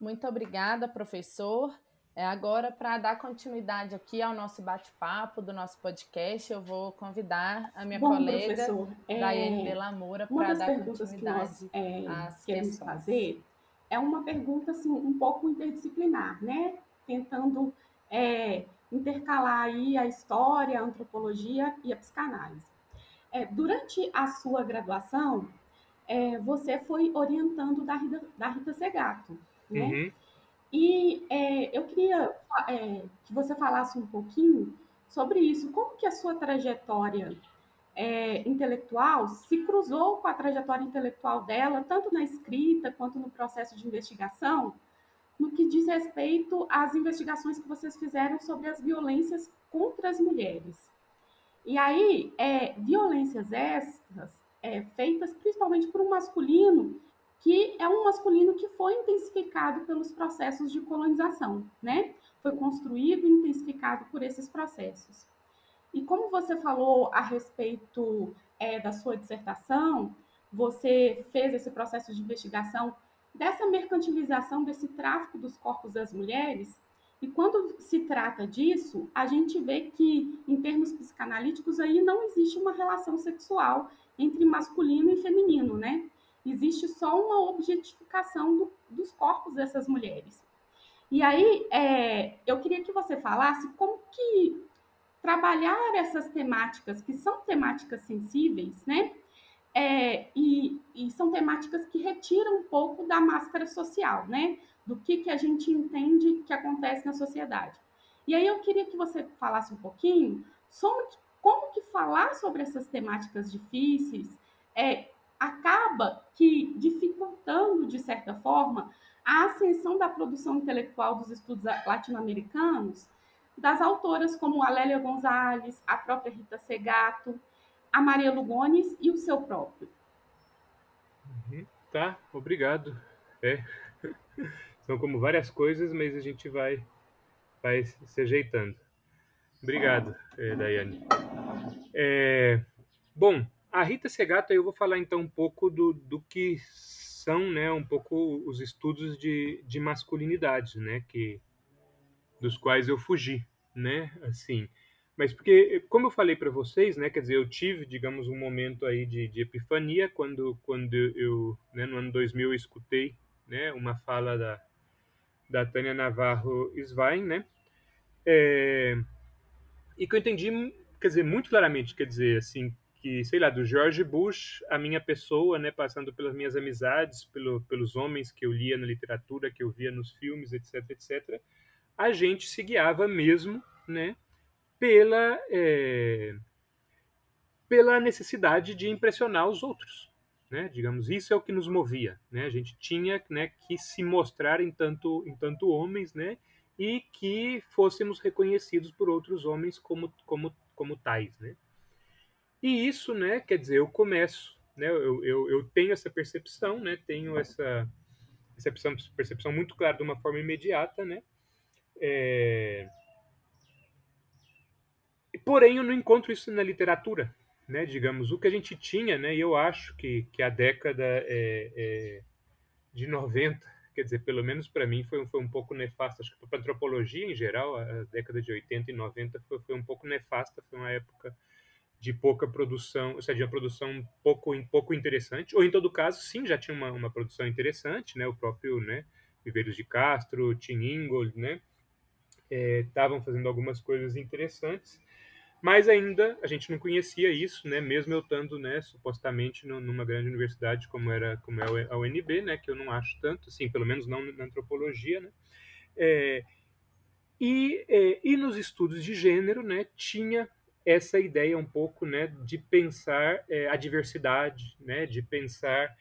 Muito obrigada, professor. É, agora, para dar continuidade aqui ao nosso bate-papo do nosso podcast, eu vou convidar a minha Bom, colega é, Daiane é, Delamoura para dar continuidade que nós, é, às queremos questões. fazer é uma pergunta assim, um pouco interdisciplinar, né? Tentando é, intercalar aí a história, a antropologia e a psicanálise. É, durante a sua graduação, é, você foi orientando da Rita, da Rita Segato, né? Uhum. E é, eu queria é, que você falasse um pouquinho sobre isso. Como que a sua trajetória é, intelectual se cruzou com a trajetória intelectual dela, tanto na escrita quanto no processo de investigação, no que diz respeito às investigações que vocês fizeram sobre as violências contra as mulheres. E aí, é, violências essas é, feitas principalmente por um masculino que é um masculino que foi intensificado pelos processos de colonização, né? Foi construído e intensificado por esses processos. E como você falou a respeito é, da sua dissertação, você fez esse processo de investigação dessa mercantilização, desse tráfico dos corpos das mulheres. E quando se trata disso, a gente vê que, em termos psicanalíticos, aí não existe uma relação sexual entre masculino e feminino, né? Existe só uma objetificação do, dos corpos dessas mulheres. E aí, é, eu queria que você falasse como que trabalhar essas temáticas, que são temáticas sensíveis, né? É, e, e, são temáticas que retiram um pouco da máscara social, né? Do que, que a gente entende que acontece na sociedade. E aí eu queria que você falasse um pouquinho sobre como que falar sobre essas temáticas difíceis é, acaba que dificultando, de certa forma, a ascensão da produção intelectual dos estudos latino-americanos, das autoras como a Lélia Gonzalez, a própria Rita Segato, a Maria Lugones e o seu próprio. Uhum. Tá, obrigado. É. São como várias coisas, mas a gente vai, vai se ajeitando. Obrigado, eh, Daiane. É, bom, a Rita Segato, eu vou falar então um pouco do, do que são, né, um pouco os estudos de, de masculinidade, né, que dos quais eu fugi, né, assim. Mas porque, como eu falei para vocês, né, quer dizer, eu tive, digamos, um momento aí de, de epifania quando, quando eu, né, no ano 2000, eu escutei, né, uma fala da, da Tânia Navarro Svein, né, é, e que eu entendi, quer dizer, muito claramente, quer dizer, assim, que, sei lá, do George Bush, a minha pessoa, né, passando pelas minhas amizades, pelo, pelos homens que eu lia na literatura, que eu via nos filmes, etc, etc, a gente se guiava mesmo, né, pela é, pela necessidade de impressionar os outros, né? Digamos, isso é o que nos movia, né? A gente tinha, né, que se mostrar em tanto em tanto homens, né? E que fôssemos reconhecidos por outros homens como como como tais, né? E isso, né, quer dizer, eu começo, né, eu, eu, eu tenho essa percepção, né, tenho essa, percepção, percepção muito clara de uma forma imediata, né, é... porém eu não encontro isso na literatura, né, digamos, o que a gente tinha, né, e eu acho que, que a década é, é, de 90, quer dizer, pelo menos para mim foi, foi um pouco nefasta, acho que para antropologia em geral, a década de 80 e 90 foi, foi um pouco nefasta, foi uma época de pouca produção, ou seja, de uma produção pouco, pouco interessante, ou em todo caso, sim, já tinha uma, uma produção interessante, né, o próprio, né, Viveiros de Castro, Tim Ingold, né, estavam é, fazendo algumas coisas interessantes, mas ainda a gente não conhecia isso, né, mesmo eu estando, né, supostamente numa grande universidade como era como é a UNB, né, que eu não acho tanto, assim, pelo menos não na antropologia, né, é, e, é, e nos estudos de gênero, né, tinha essa ideia um pouco né, de pensar é, a diversidade, né, de pensar,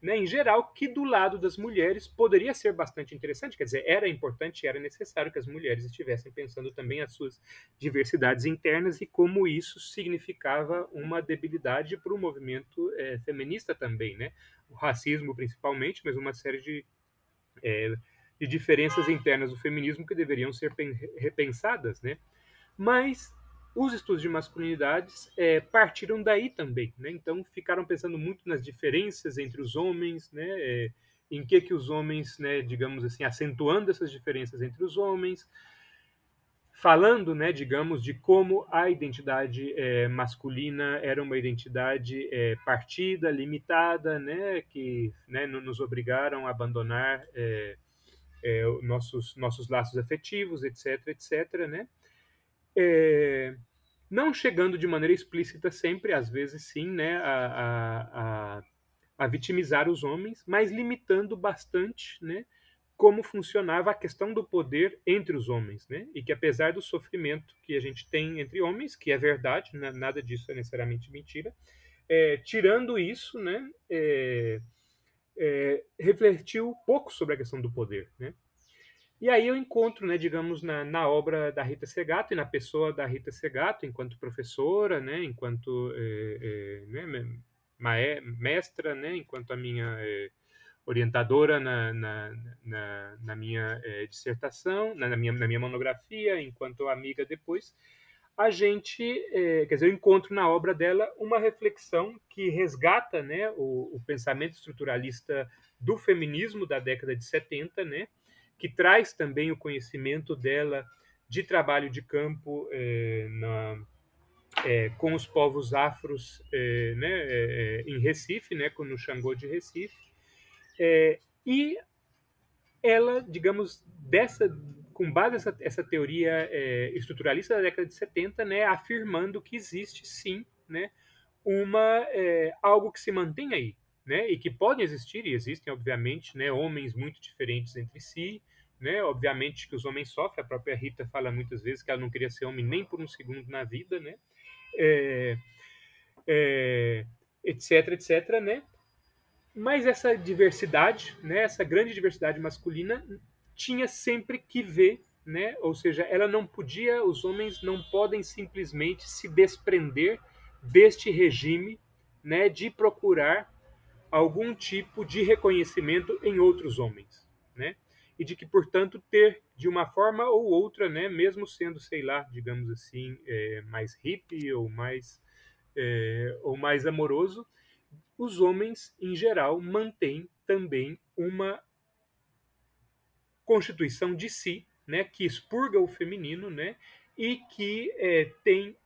né, em geral, que do lado das mulheres poderia ser bastante interessante, quer dizer, era importante, era necessário que as mulheres estivessem pensando também as suas diversidades internas e como isso significava uma debilidade para o movimento é, feminista também, né, o racismo principalmente, mas uma série de, é, de diferenças internas do feminismo que deveriam ser repensadas, né, mas os estudos de masculinidades é, partiram daí também, né? Então ficaram pensando muito nas diferenças entre os homens, né? É, em que que os homens, né, digamos assim, acentuando essas diferenças entre os homens, falando, né, digamos, de como a identidade é, masculina era uma identidade é, partida, limitada, né, que né, nos obrigaram a abandonar é, nossos nossos laços afetivos, etc, etc, né? Não chegando de maneira explícita sempre, às vezes sim, né, a, a, a, a vitimizar os homens, mas limitando bastante, né, como funcionava a questão do poder entre os homens, né? E que apesar do sofrimento que a gente tem entre homens, que é verdade, né? nada disso é necessariamente mentira, é, tirando isso, né? É, é, refletiu pouco sobre a questão do poder, né? E aí eu encontro, né, digamos, na, na, obra da Rita Segato e na pessoa da Rita Segato, enquanto professora, né, enquanto é, é, né, mestra, né, enquanto a minha é, orientadora na, na, na, na minha dissertação, na, minha, na minha monografia, enquanto amiga depois, a gente, quer dizer, eu encontro na obra dela uma reflexão que resgata né, o, o, pensamento estruturalista do feminismo da década de 70, né, que traz também o conhecimento dela de trabalho de campo é, na, é, com os povos afros é, né, em Recife, né, no Xangô de Recife, e ela, digamos, dessa, com base nessa essa teoria estruturalista da década de 70, né, afirmando que existe sim né, uma, algo que se mantém aí, né, e que podem existir, e existem, obviamente, né, homens muito diferentes entre si, né, obviamente que os homens sofrem, a própria Rita fala muitas vezes que ela não queria ser homem nem por um segundo na vida, né, é, é, etc, etc, né, mas essa diversidade, né, essa grande diversidade masculina, tinha sempre que ver, né, ou seja, ela não podia, os homens não podem simplesmente se desprender deste regime, né, de procurar algum tipo de reconhecimento em outros homens, né, e de que, portanto, ter de uma forma ou outra, né, mesmo sendo, sei lá, digamos assim, é, mais hippie ou mais é, ou mais amoroso, os homens, em geral, mantêm também uma constituição de si, né, que expurga o feminino, né, e que é, tem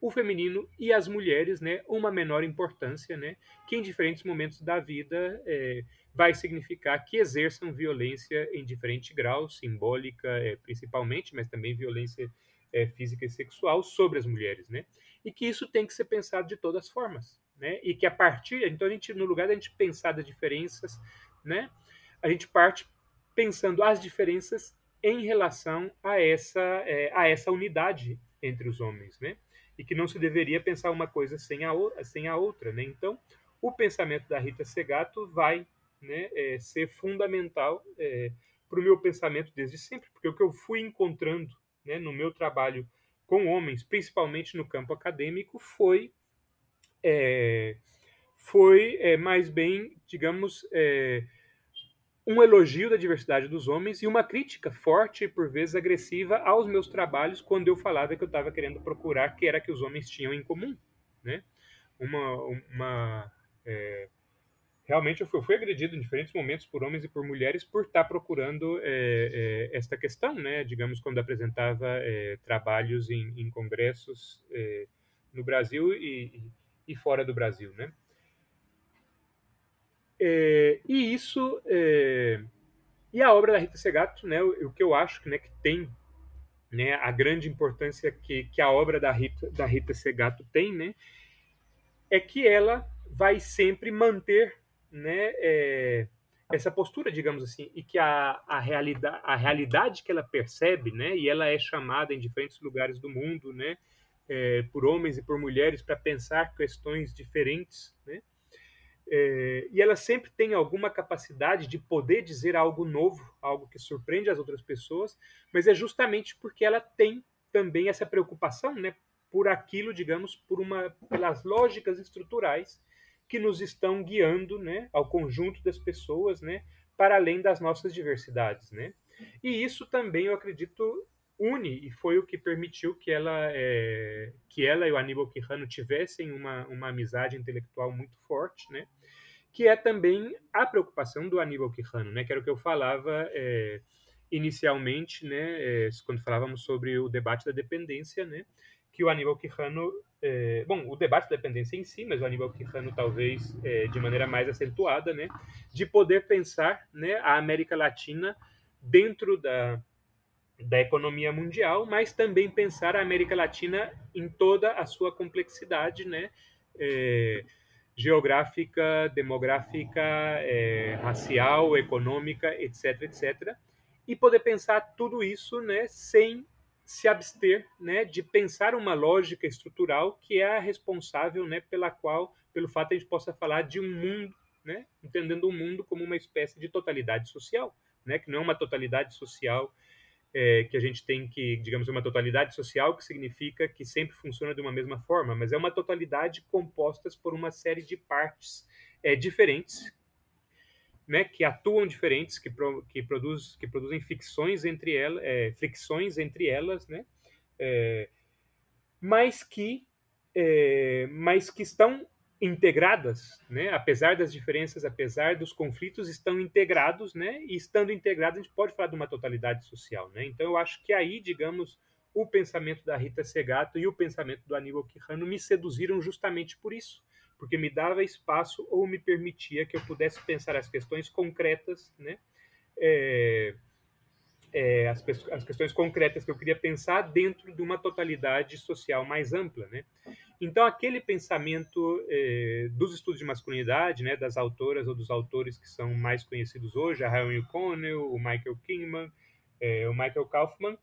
o feminino e as mulheres, né, uma menor importância, né, que em diferentes momentos da vida é, vai significar que exerçam violência em diferente grau, simbólica é, principalmente, mas também violência é, física e sexual sobre as mulheres, né, e que isso tem que ser pensado de todas as formas, né? E que a partir, então a gente no lugar da gente pensar das diferenças, né? A gente parte pensando as diferenças em relação a essa é, a essa unidade entre os homens, né? E que não se deveria pensar uma coisa sem a, sem a outra, né? Então, o pensamento da Rita Segato vai né, é, ser fundamental é, para o meu pensamento desde sempre, porque o que eu fui encontrando né, no meu trabalho com homens, principalmente no campo acadêmico, foi é, foi é, mais bem, digamos, é, um elogio da diversidade dos homens e uma crítica forte e por vezes agressiva aos meus trabalhos quando eu falava que eu estava querendo procurar que era que os homens tinham em comum, né? Uma, uma é, realmente eu fui, eu fui, agredido em diferentes momentos por homens e por mulheres por estar procurando é, é, esta questão, né? Digamos quando apresentava é, trabalhos em, em congressos é, no Brasil e, e fora do Brasil, né? É, e isso é, e a obra da Rita Segato, né? O, o que eu acho, né, que tem, né, a grande importância que, que a obra da Rita da Rita Segato tem, né, é que ela vai sempre manter, né, é, essa postura, digamos assim, e que a, a, realidade, a realidade que ela percebe, né, e ela é chamada em diferentes lugares do mundo, né, é, por homens e por mulheres para pensar questões diferentes, né? É, e ela sempre tem alguma capacidade de poder dizer algo novo, algo que surpreende as outras pessoas, mas é justamente porque ela tem também essa preocupação, né, por aquilo, digamos, por uma pelas lógicas estruturais que nos estão guiando, né, ao conjunto das pessoas, né, para além das nossas diversidades, né? E isso também eu acredito une e foi o que permitiu que ela é, que ela e o Aníbal Quijano tivessem uma, uma amizade intelectual muito forte, né? que é também a preocupação do Aníbal Quijano, né, que era o que eu falava é, inicialmente, né, é, quando falávamos sobre o debate da dependência, né, que o Aníbal Quijano, é, bom, o debate da dependência em si, mas o Aníbal Quijano talvez é, de maneira mais acentuada, né, de poder pensar, né, a América Latina dentro da da economia mundial, mas também pensar a América Latina em toda a sua complexidade, né? É, geográfica, demográfica, é, racial, econômica, etc, etc, e poder pensar tudo isso, né, sem se abster, né, de pensar uma lógica estrutural que é a responsável, né, pela qual, pelo fato a gente possa falar de um mundo, né, entendendo o mundo como uma espécie de totalidade social, né, que não é uma totalidade social é, que a gente tem que, digamos, uma totalidade social, que significa que sempre funciona de uma mesma forma, mas é uma totalidade composta por uma série de partes é, diferentes, né, que atuam diferentes, que, pro, que, produz, que produzem ficções entre elas, é, fricções entre elas, né, é, mas que é, mas que estão integradas, né? apesar das diferenças, apesar dos conflitos, estão integrados, né? e estando integrados, a gente pode falar de uma totalidade social. Né? Então, eu acho que aí, digamos, o pensamento da Rita Segato e o pensamento do Aníbal Quijano me seduziram justamente por isso, porque me dava espaço ou me permitia que eu pudesse pensar as questões concretas, né? É, é, as, as, questões concretas que eu queria pensar dentro de uma totalidade social mais ampla, né? Então, aquele pensamento é, dos estudos de masculinidade, né, das autoras ou dos autores que são mais conhecidos hoje, a Rayon O'Connell, o Michael Kingman, é, o Michael Kaufman,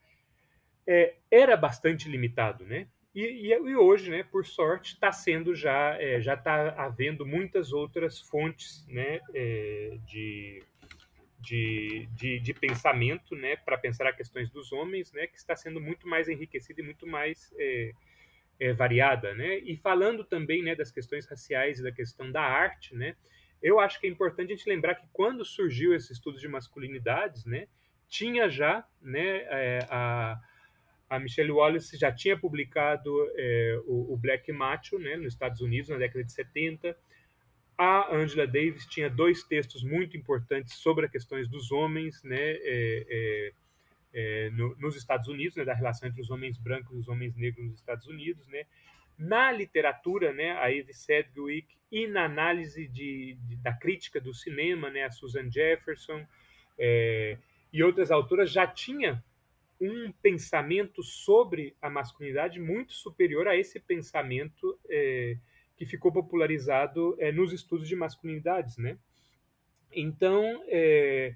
é, era bastante limitado, né? E, e, e hoje, né, por sorte, está sendo já já está havendo muitas outras fontes, né, de de, de, de pensamento, né, para pensar as questões dos homens, né, que está sendo muito mais enriquecida e muito mais é, é, variada, né? E falando também, né, das questões raciais e da questão da arte, né? Eu acho que é importante a gente lembrar que quando surgiu esse estudo de masculinidades, né, tinha já, né, é, a a Michelle Wallace já tinha publicado é, o, o, Black Macho né, nos Estados Unidos na década de 70. A Angela Davis tinha dois textos muito importantes sobre as questões dos homens né, é, é, no, nos Estados Unidos, né, da relação entre os homens brancos e os homens negros nos Estados Unidos. Né. Na literatura, né, a Eve Sedgwick, e na análise de, de, da crítica do cinema, né, a Susan Jefferson é, e outras autoras já tinha um pensamento sobre a masculinidade muito superior a esse pensamento é, que ficou popularizado é, nos estudos de masculinidades, né? Então, é,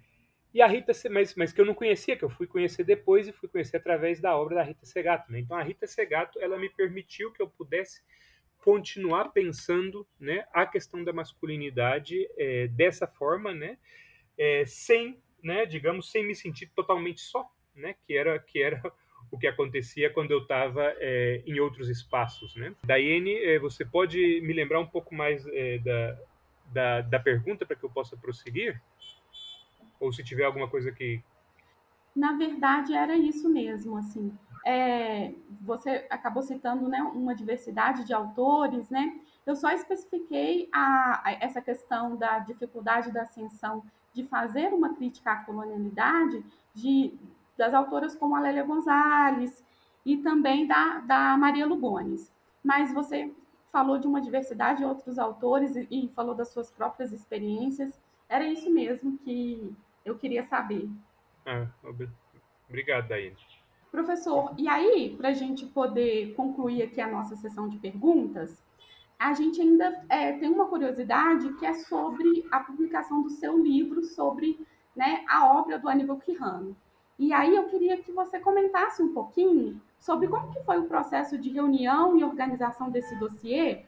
e a Rita, mas, mas que eu não conhecia, que eu fui conhecer depois e fui conhecer através da obra da Rita Segato, né? Então, a Rita Segato, ela me permitiu que eu pudesse continuar pensando, né, a questão da masculinidade é, dessa forma, né, é, sem, né, digamos, sem me sentir totalmente só, né, que era que era o que acontecia quando eu estava é, em outros espaços. Né? Daiane, é, você pode me lembrar um pouco mais é, da, da, da pergunta para que eu possa prosseguir? Ou se tiver alguma coisa que. Na verdade, era isso mesmo. assim. É, você acabou citando né, uma diversidade de autores, né? Eu só especifiquei a, a, essa questão da dificuldade da ascensão de fazer uma crítica à colonialidade de, das autoras como a Lélia Gonzalez e também da, da Maria Lugones. Mas você falou de uma diversidade de outros autores e, e falou das suas próprias experiências. Era isso mesmo que eu queria saber. Ah, obrigado, Daí. Professor, e aí, para a gente poder concluir aqui a nossa sessão de perguntas, a gente ainda é, tem uma curiosidade que é sobre a publicação do seu livro sobre né, a obra do Aníbal Quirrano. E aí eu queria que você comentasse um pouquinho sobre como que foi o processo de reunião e organização desse dossiê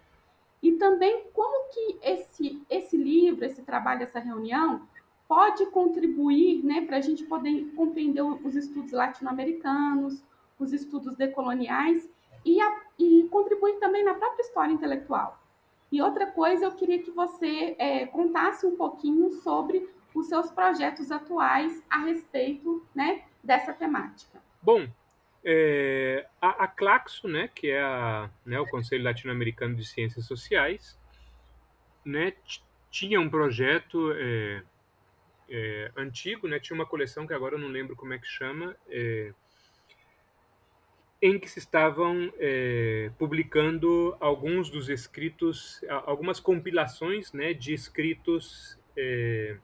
e também como que esse, esse livro, esse trabalho, essa reunião pode contribuir né, para a gente poder compreender os estudos latino-americanos, os estudos decoloniais e, a, e contribuir também na própria história intelectual. E outra coisa, eu queria que você é, contasse um pouquinho sobre os seus projetos atuais a respeito né, dessa temática. Bom, é, a, a, Claxo, né, que é a, né, o Conselho Latino-Americano de Ciências Sociais, né, tinha um projeto é, é, antigo, né? Tinha uma coleção que agora eu não lembro como é que chama, é, em que se estavam é, publicando alguns dos escritos, algumas compilações, né, de escritos é,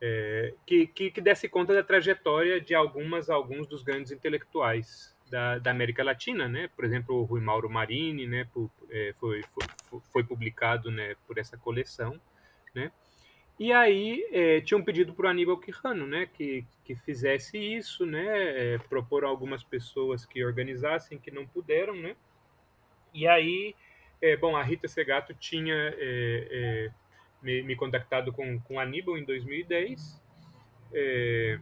é, que, que, que desse conta da trajetória de algumas alguns dos grandes intelectuais da, da, América Latina, né? Por exemplo, o Rui Mauro Marini, né? É, foi, foi, foi publicado, né? Por essa coleção, né? E aí é, tinha um pedido para o Aníbal Quijano, né, que, que fizesse isso, né, é, propor algumas pessoas que organizassem, que não puderam, né. E aí, é, bom, a Rita Segato tinha é, é, me, me, contactado com, com o Aníbal em 2010, é,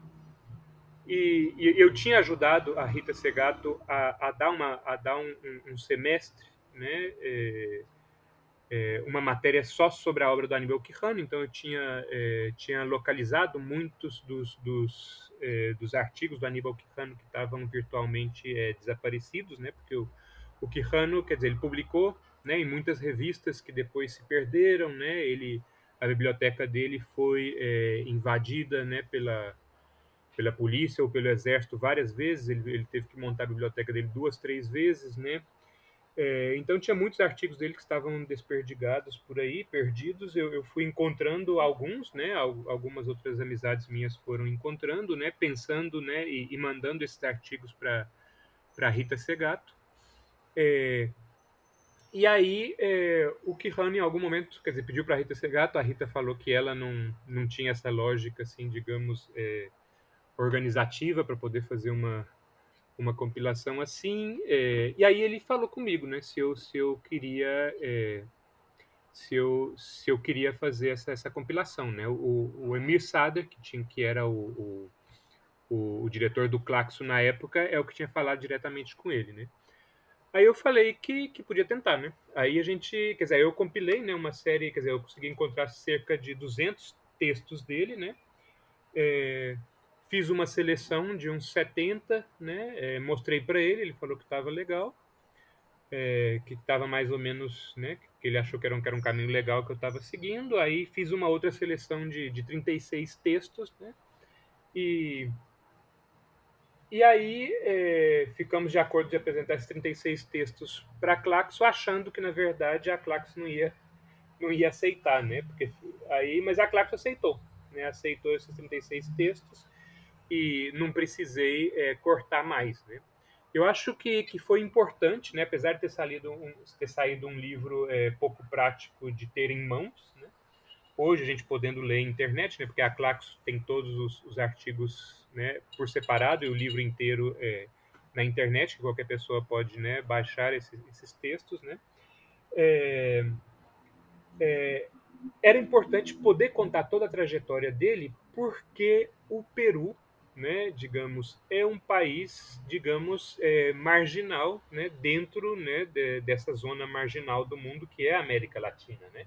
e, e, eu tinha ajudado a Rita Segato a, a dar, uma, a dar um, um, um semestre, né, é, uma matéria só sobre a obra do Aníbal Quijano, então eu tinha, é, tinha localizado muitos dos, dos, é, dos artigos do Aníbal Quijano que estavam virtualmente desaparecidos, né, porque o, o Quijano, quer dizer, ele publicou né, em muitas revistas que depois se perderam, né, ele, a biblioteca dele foi invadida né, pela, pela polícia ou pelo exército várias vezes, ele, ele teve que montar a biblioteca dele duas, três vezes, né, é, então tinha muitos artigos dele que estavam desperdigados por aí, perdidos. Eu, eu fui encontrando alguns, né? Algumas outras amizades minhas foram encontrando, né? Pensando, né? E, e mandando esses artigos para para Rita Segato. É, e aí é, o Kihano em algum momento, quer dizer, pediu para Rita Segato. A Rita falou que ela não não tinha essa lógica, assim, digamos, é, organizativa para poder fazer uma uma compilação assim. É, e aí ele falou comigo, né? Se eu, se eu queria é, se eu, se eu queria fazer essa, essa compilação, né? O, o Emir Sader, que, tinha, que era o, o, o, diretor do Claxo na época, é o que tinha falado diretamente com ele, né? Aí eu falei que, que podia tentar, né? Aí a gente, quer dizer, eu compilei, né, uma série, quer dizer, eu consegui encontrar cerca de 200 textos dele, né? É, Fiz uma seleção de uns 70, né? É, mostrei para ele, ele falou que estava legal, é, que estava mais ou menos, né? Que ele achou que era um, que era um caminho legal que eu estava seguindo. Aí fiz uma outra seleção de, de 36 textos, né? E, e aí é, ficamos de acordo de apresentar esses 36 textos para a Claxo, achando que na verdade a Claxo não ia não ia aceitar, né? Porque aí, mas a Claxo aceitou, né? Aceitou esses 36 textos e não precisei é, cortar mais, né? Eu acho que, que foi importante, né? Apesar de ter saído um, ter saído um livro é, pouco prático de ter em mãos, né? Hoje a gente podendo ler na internet, né? Porque a Claxo tem todos os, os artigos, né? Por separado e o livro inteiro é, na internet, que qualquer pessoa pode, né? Baixar esses, esses textos, né? É, é, era importante poder contar toda a trajetória dele, porque o Peru né, digamos, é um país, digamos, é, marginal, né, dentro, né, de, dessa zona marginal do mundo que é a América Latina, né.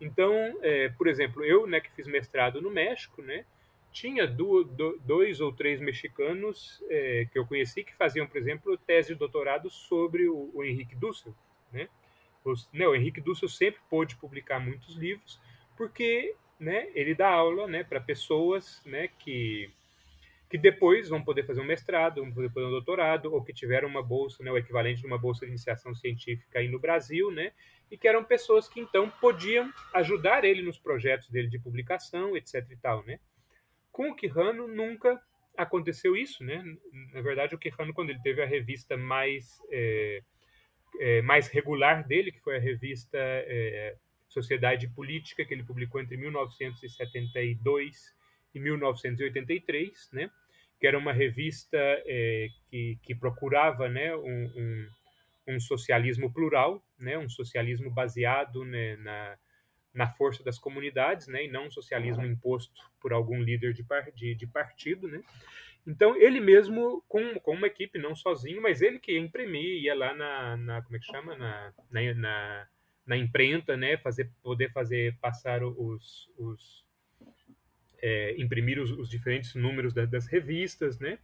Então, é, por exemplo, eu, né, que fiz mestrado no México, né, tinha do, do, dois ou três mexicanos é, que eu conheci que faziam, por exemplo, tese de doutorado sobre o, o Henrique Dussel, né. Os, né, o Henrique Dussel sempre pôde publicar muitos livros porque, né, ele dá aula, né, para pessoas, né, que que depois vão poder fazer um mestrado, vão poder fazer um doutorado, ou que tiveram uma bolsa, né, o equivalente de uma bolsa de iniciação científica aí no Brasil, né, e que eram pessoas que então podiam ajudar ele nos projetos dele de publicação, etc e tal, né. Com o Quijano nunca aconteceu isso, né. Na verdade, o Quijano, quando ele teve a revista mais é, é, mais regular dele, que foi a revista é, Sociedade Política, que ele publicou entre 1972 e 1983, né? Que era uma revista é, que, que, procurava né, um, um, um, socialismo plural, né, um socialismo baseado né, na, na força das comunidades, né, e não um socialismo imposto por algum líder de, de, de partido. Né. Então, ele mesmo, com, com uma equipe, não sozinho, mas ele que ia imprimir, ia lá na, na como é que chama, na, na, na, na imprenta, né, fazer, poder fazer passar os, os é, imprimir os, os, diferentes números da, das revistas, né?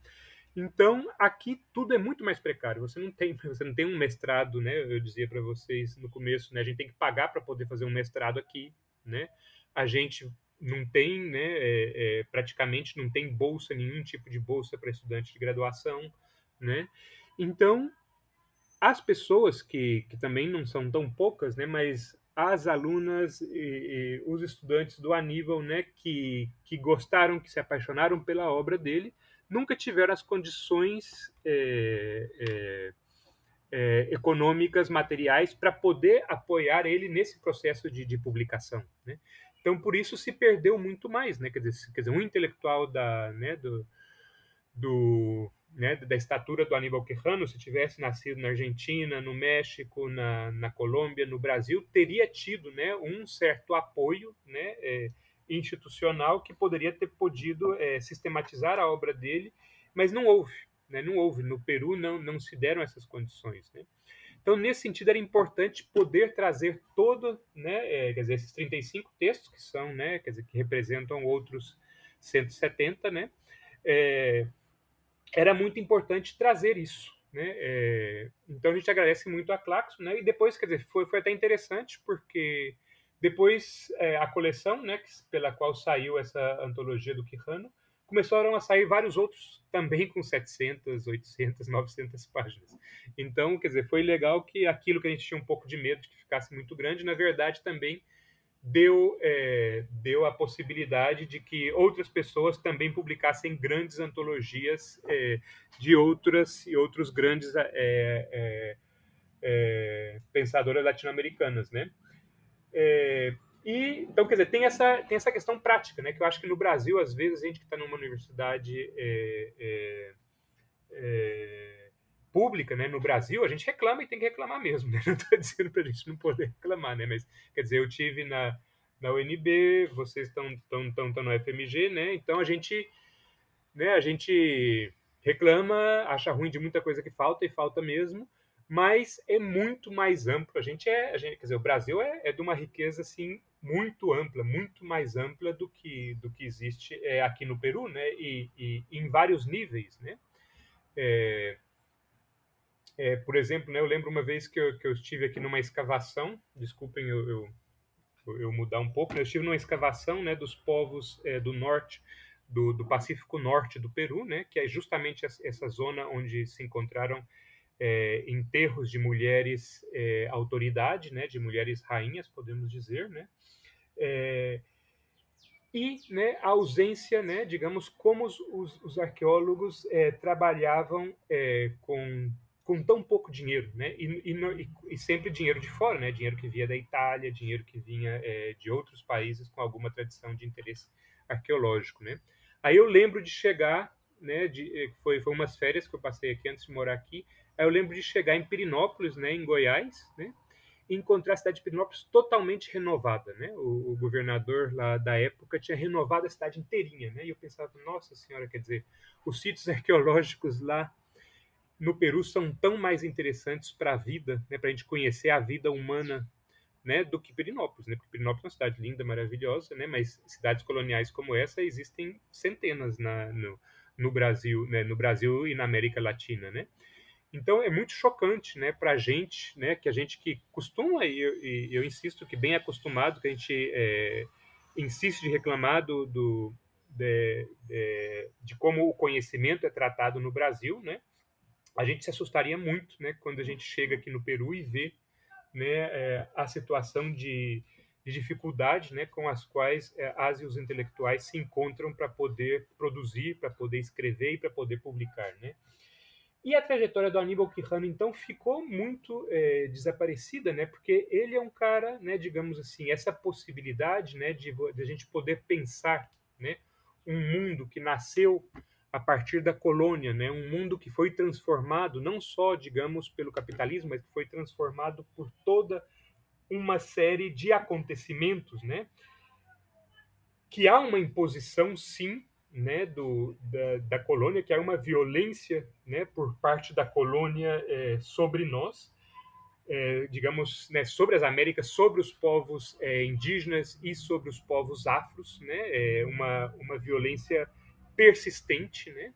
Então aqui tudo é muito mais precário. Você não tem, você não tem um mestrado, né? Eu dizia para vocês no começo, né? A gente tem que pagar para poder fazer um mestrado aqui, né? A gente não tem, né, é, é, praticamente não tem bolsa, nenhum tipo de bolsa para estudante de graduação, né? Então, as pessoas que, que também não são tão poucas, né, mas as alunas e, e, os estudantes do Aníbal, né, que, que gostaram, que se apaixonaram pela obra dele, nunca tiveram as condições é, é, é, econômicas, materiais, para poder apoiar ele nesse processo de, de publicação. Né? Então, por isso se perdeu muito mais, né? Quer dizer, quer dizer um intelectual da, né, do, do, né, da estatura do Aníbal Quijano, se tivesse nascido na Argentina, no México, na, na Colômbia, no Brasil, teria tido né, um certo apoio né, é, institucional que poderia ter podido é, sistematizar a obra dele, mas não houve. Né, não houve. No Peru não, não se deram essas condições. Né? Então, nesse sentido, era importante poder trazer todo, né, é, quer dizer, esses 35 textos que são, né, quer dizer, que representam outros 170, né, é, era muito importante trazer isso, né, é, então a gente agradece muito a Claxo, né, e depois, quer dizer, foi, foi até interessante porque depois é, a coleção, né, pela qual saiu essa antologia do Quijano, começaram a sair vários outros também com 700, 800, 900 páginas. Então, quer dizer, foi legal que aquilo que a gente tinha um pouco de medo de que ficasse muito grande, na verdade também deu, é, deu a possibilidade de que outras pessoas também publicassem grandes antologias é, de outras e outros grandes é, é, é pensadoras latino-americanas, né? É, e, então, quer dizer, tem essa, tem essa questão prática, né? Que eu acho que no Brasil, às vezes, a gente que está numa universidade pública, né? No Brasil, a gente reclama e tem que reclamar mesmo, né? Não estou dizendo para a gente não poder reclamar, né? Mas, quer dizer, eu tive na, na UNB, vocês estão tão, tão, tão no FMG, né? Então, a gente, né? A gente reclama, acha ruim de muita coisa que falta e falta mesmo, mas é muito mais amplo. A gente é, a gente, quer dizer, o Brasil é, é de uma riqueza assim muito ampla, muito mais ampla do que do que existe é, aqui no Peru, né? E, e, em vários níveis, né? É, é, por exemplo, né, eu lembro uma vez que eu, que eu estive aqui numa escavação, desculpem eu, eu, eu mudar um pouco, né, eu estive numa escavação né, dos povos é, do norte, do, do, Pacífico Norte do Peru, né, que é justamente essa zona onde se encontraram é, enterros de mulheres é, autoridade, né, de mulheres rainhas, podemos dizer, né, é, e né, a ausência, né, digamos, como os, os, os arqueólogos é, trabalhavam com, com tão pouco dinheiro, né, e, e, e, sempre dinheiro de fora, né, dinheiro que vinha da Itália, dinheiro que vinha é, de outros países com alguma tradição de interesse arqueológico, né. Aí eu lembro de chegar, né, de, é, foi, foi umas férias que eu passei aqui antes de morar aqui, aí eu lembro de chegar em Pirinópolis, né, em Goiás, né, encontrar a cidade de Pirinópolis totalmente renovada, né? O, o, governador lá da época tinha renovado a cidade inteirinha, né? E eu pensava, nossa senhora, quer dizer, os sítios arqueológicos lá no Peru são tão mais interessantes para a vida, né? Para a gente conhecer a vida humana, né? Do que Pirinópolis, né? Porque Pirinópolis é uma cidade linda, maravilhosa, né? Mas cidades coloniais como essa existem centenas na, no, no Brasil, né? No Brasil e na América Latina, né? Então é muito chocante, né, para a gente, né, que a gente que costuma e eu, eu, insisto que bem acostumado, que a gente é, insiste de reclamar do, do de, de, de, como o conhecimento é tratado no Brasil, né, a gente se assustaria muito, né, quando a gente chega aqui no Peru e vê, né, é, a situação de, de, dificuldade, né, com as quais é, as e os intelectuais se encontram para poder produzir, para poder escrever e para poder publicar, né. E a trajetória do Aníbal Quijano, então, ficou muito é, desaparecida, né? Porque ele é um cara, né, digamos assim, essa possibilidade né, de, de a gente poder pensar né, um mundo que nasceu a partir da colônia, né? um mundo que foi transformado não só, digamos, pelo capitalismo, mas que foi transformado por toda uma série de acontecimentos, né? que há uma imposição, sim, né, do, da, da, colônia, que é uma violência né, por parte da colônia é, sobre nós, é, digamos, né, sobre as Américas, sobre os povos é, indígenas e sobre os povos afros, né, é uma, uma violência persistente, né,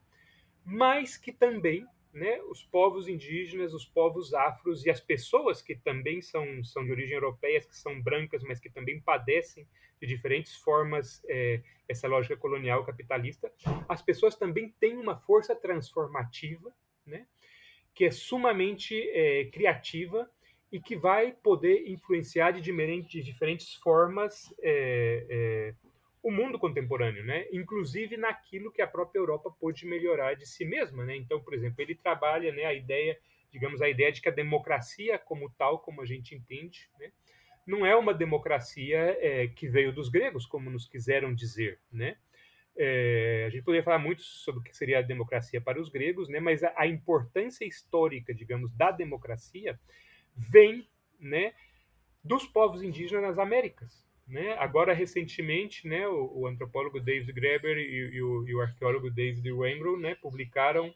mas que também né, os povos indígenas, os povos afros e as pessoas que também são, são de origem europeia, que são brancas, mas que também padecem de diferentes formas é, essa lógica colonial capitalista, as pessoas também têm uma força transformativa, né, que é sumamente é, criativa e que vai poder influenciar de, de diferentes formas é, é, o mundo contemporâneo, né? Inclusive naquilo que a própria Europa pôde melhorar de si mesma, né? Então, por exemplo, ele trabalha, né, a ideia, digamos, a ideia de que a democracia como tal, como a gente entende, né, não é uma democracia é, que veio dos gregos, como nos quiseram dizer, né? É, a gente poderia falar muito sobre o que seria a democracia para os gregos, né? Mas a, a importância histórica, digamos, da democracia vem, né, dos povos indígenas nas Américas, né? Agora, recentemente, né, o, o antropólogo David Graeber e, e, o, e, o, arqueólogo David Weinrow né, publicaram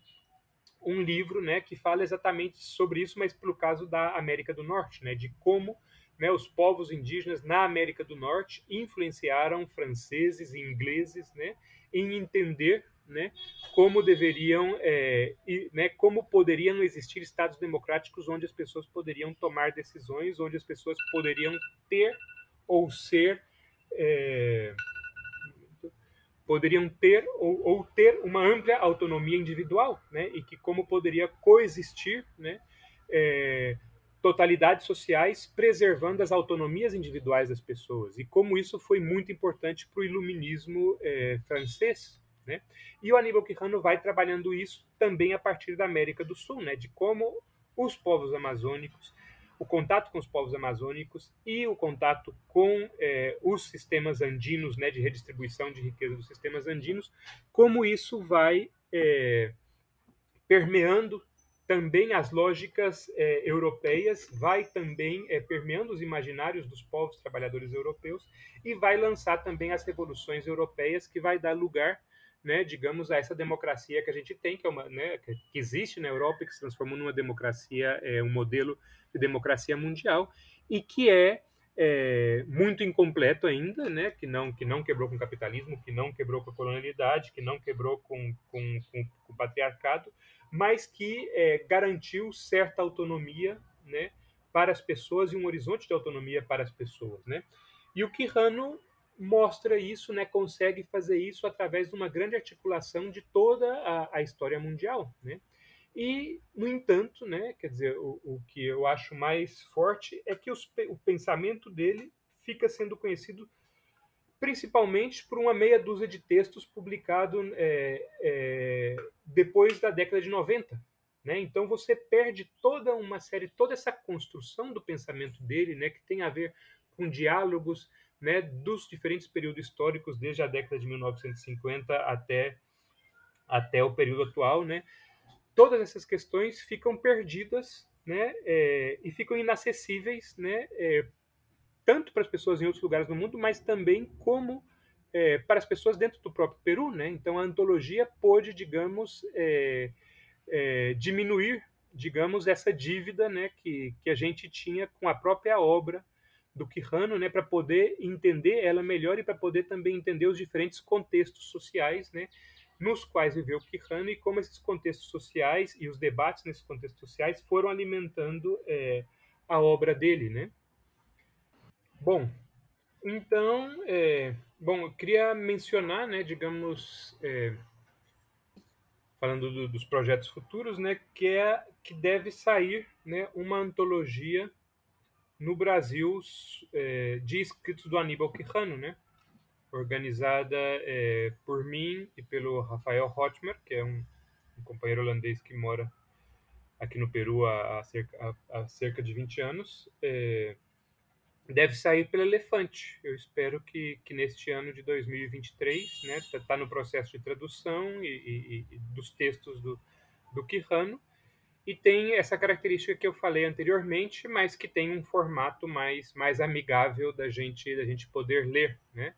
um livro né, que fala exatamente sobre isso, mas pelo caso da América do Norte, né, de como né, os povos indígenas na América do Norte influenciaram franceses e ingleses né, em entender né, como deveriam, é, e, né, como poderiam existir estados democráticos onde as pessoas poderiam tomar decisões, onde as pessoas poderiam ter ou ser é, poderiam ter ou, ou, ter uma ampla autonomia individual, né, e que como poderia coexistir, né, é, totalidades sociais preservando as autonomias individuais das pessoas. E como isso foi muito importante para o iluminismo é, francês, né? E o Aníbal Quijano vai trabalhando isso também a partir da América do Sul, né, de como os povos amazônicos o contato com os povos amazônicos e o contato com é, os sistemas andinos, né, de redistribuição de riqueza dos sistemas andinos, como isso vai é, permeando também as lógicas é, europeias, vai também permeando os imaginários dos povos trabalhadores europeus e vai lançar também as revoluções europeias, que vai dar lugar né, digamos, a essa democracia que a gente tem, que, é uma, né, que existe na Europa e que se transformou numa democracia, é, um modelo de democracia mundial, e que é, é, muito incompleto ainda, né, que, não, que não quebrou com o capitalismo, que não quebrou com a colonialidade, que não quebrou com, com, com, com o patriarcado, mas que é, garantiu certa autonomia né, para as pessoas e um horizonte de autonomia para as pessoas. Né? E o Quijano mostra isso, né, consegue fazer isso através de uma grande articulação de toda a, a história mundial, né? E, no entanto, né, quer dizer, o, o que eu acho mais forte é que os, o pensamento dele fica sendo conhecido principalmente por uma meia dúzia de textos publicados é, é, depois da década de 90. Né? Então você perde toda uma série, toda essa construção do pensamento dele, né, que tem a ver com diálogos, né, dos diferentes períodos históricos, desde a década de 1950 até, até o período atual, né, todas essas questões ficam perdidas né, é, e ficam inacessíveis né, é, tanto para as pessoas em outros lugares do mundo, mas também como é, para as pessoas dentro do próprio Peru. Né? Então, a antologia pôde, digamos, é, é, diminuir, digamos, essa dívida né, que, que a gente tinha com a própria obra do Quijano, né, para poder entender ela melhor e para poder também entender os diferentes contextos sociais, né, nos quais viveu Quijano e como esses contextos sociais e os debates nesses contextos sociais foram alimentando é, a obra dele, né. Bom, então, é, bom, eu queria mencionar, né, digamos, é, falando do, dos projetos futuros, né, que é que deve sair, né, uma antologia no Brasil é, de escritos do Aníbal Quijano, né? organizada é, por mim e pelo Rafael Hotmer, que é um, um, companheiro holandês que mora aqui no Peru há, há, cerca, há, há cerca, de 20 anos. É, deve sair pelo Elefante. Eu espero que, que neste ano de 2023, né, está tá no processo de tradução e, e, e dos textos do, do Quijano, e tem essa característica que eu falei anteriormente, mas que tem um formato mais, mais amigável da gente da gente poder ler, né?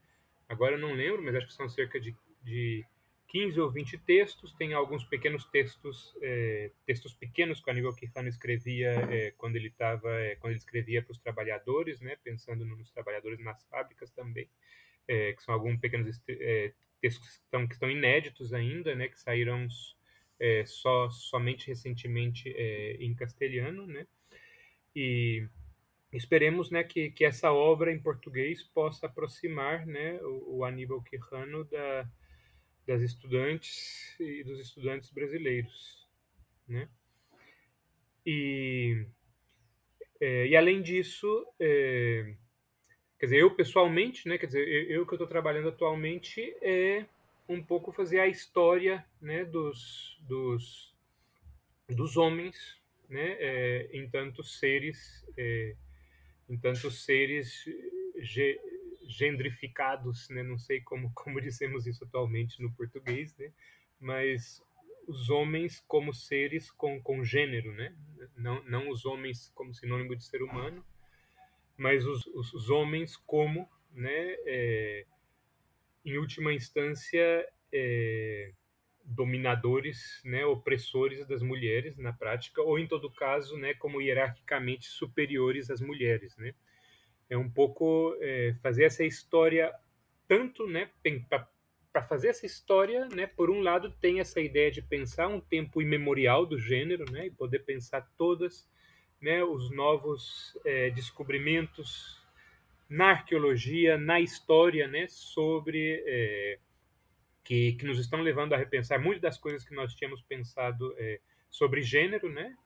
Agora eu não lembro, mas acho que são cerca de, de 15 ou 20 textos, tem alguns pequenos textos, é, textos pequenos que o Aníbal Quijano escrevia é, quando ele estava, é, quando ele escrevia para os trabalhadores, né? Pensando nos trabalhadores nas fábricas também, é, que são alguns pequenos é, textos que estão, que estão inéditos ainda, né? Que saíram é, só somente recentemente é, em castelhano, né? E esperemos, né, que, que essa obra em português possa aproximar, né, o, o Aníbal Quijano da, das estudantes e dos estudantes brasileiros, né? E é, e além disso, é, quer dizer, eu pessoalmente, né, quer dizer, eu, eu que estou trabalhando atualmente é um pouco fazer a história, né, dos, dos, dos homens, né, é, em tantos seres, é, em tantos seres ge, gendrificados, né, não sei como como dizemos isso atualmente no português, né, mas os homens como seres com, com gênero, né? Não, não os homens como sinônimo de ser humano, mas os, os, os homens como, né? É, em última instância, é, dominadores, né? Opressores das mulheres na prática, ou em todo caso, né? Como hierarquicamente superiores às mulheres, né? É um pouco é, fazer essa história tanto, né? para fazer essa história, né, por um lado tem essa ideia de pensar um tempo imemorial do gênero, né, e poder pensar todas, né, os novos é, descobrimentos na arqueologia, na história, né, sobre é, que, que nos estão levando a repensar muitas das coisas que nós tínhamos pensado é, sobre gênero, né,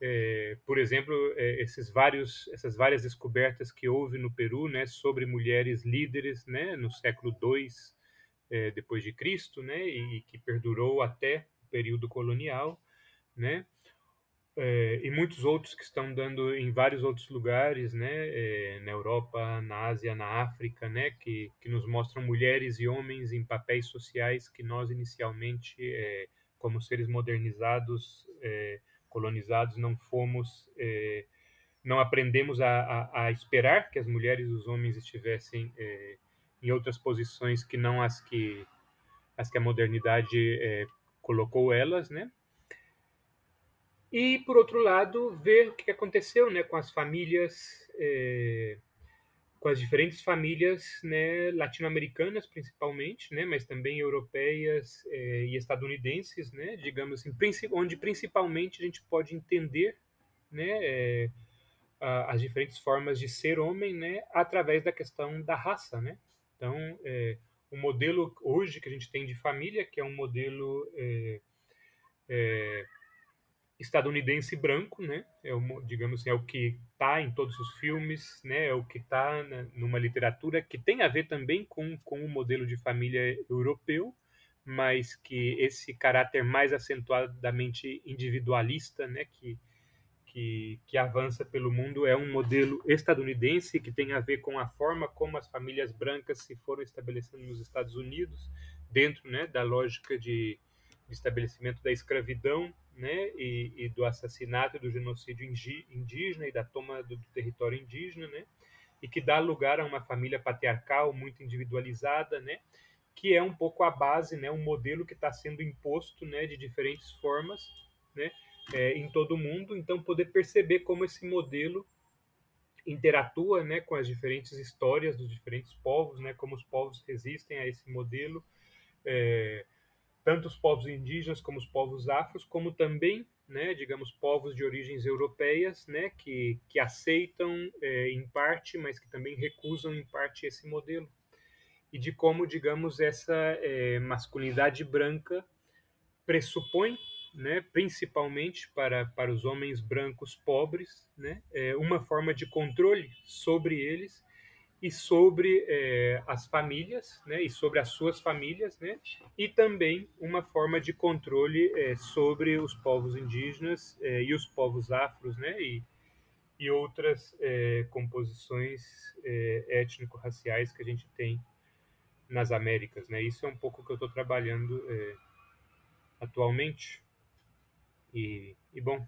é, por exemplo, é, esses vários, essas várias descobertas que houve no Peru, né, sobre mulheres líderes, né, no século II, é, depois de Cristo, né, e que perdurou até o período colonial, né, é, e muitos outros que estão dando em vários outros lugares, né, é, na Europa, na Ásia, na África, né, que, que nos mostram mulheres e homens em papéis sociais que nós inicialmente, é, como seres modernizados, é, colonizados, não fomos, é, não aprendemos a, a, a, esperar que as mulheres e os homens estivessem é, em outras posições que não as que as que a modernidade colocou elas, né? E por outro lado, ver o que aconteceu, né, com as famílias, é, com as diferentes famílias, né, latino-americanas principalmente, né, mas também europeias é, e estadunidenses, né, digamos assim, onde principalmente a gente pode entender, né, é, as diferentes formas de ser homem, né, através da questão da raça, né? Então, o modelo hoje que a gente tem de família, que é um modelo é, estadunidense branco, né? É o, digamos assim, é o que está em todos os filmes, né? É o que está numa literatura que tem a ver também com, com o modelo de família europeu, mas que esse caráter mais acentuadamente individualista, né? Que que, que avança pelo mundo é um modelo estadunidense que tem a ver com a forma como as famílias brancas se foram estabelecendo nos Estados Unidos, dentro né, da lógica de, de estabelecimento da escravidão né, e, e, do assassinato e do genocídio indígena e da toma do, do território indígena, né, e que dá lugar a uma família patriarcal muito individualizada, né, que é um pouco a base, né, um modelo que está sendo imposto né, de diferentes formas, né, é, em todo o mundo, então poder perceber como esse modelo interatua né, com as diferentes histórias dos diferentes povos, né, como os povos resistem a esse modelo, é, tanto os povos indígenas como os povos afros, como também, né, digamos, povos de origens europeias, né, que, que aceitam é, em parte, mas que também recusam em parte esse modelo. E de como, digamos, essa é, masculinidade branca pressupõe né, principalmente para, para os homens brancos pobres, né, é uma forma de controle sobre eles e sobre é, as famílias, né, e sobre as suas famílias, né, e também uma forma de controle é, sobre os povos indígenas é, e os povos afros, né, e, e outras é, composições é, étnico-raciais que a gente tem nas Américas, né. Isso é um pouco que eu estou trabalhando é, atualmente. E, e bom,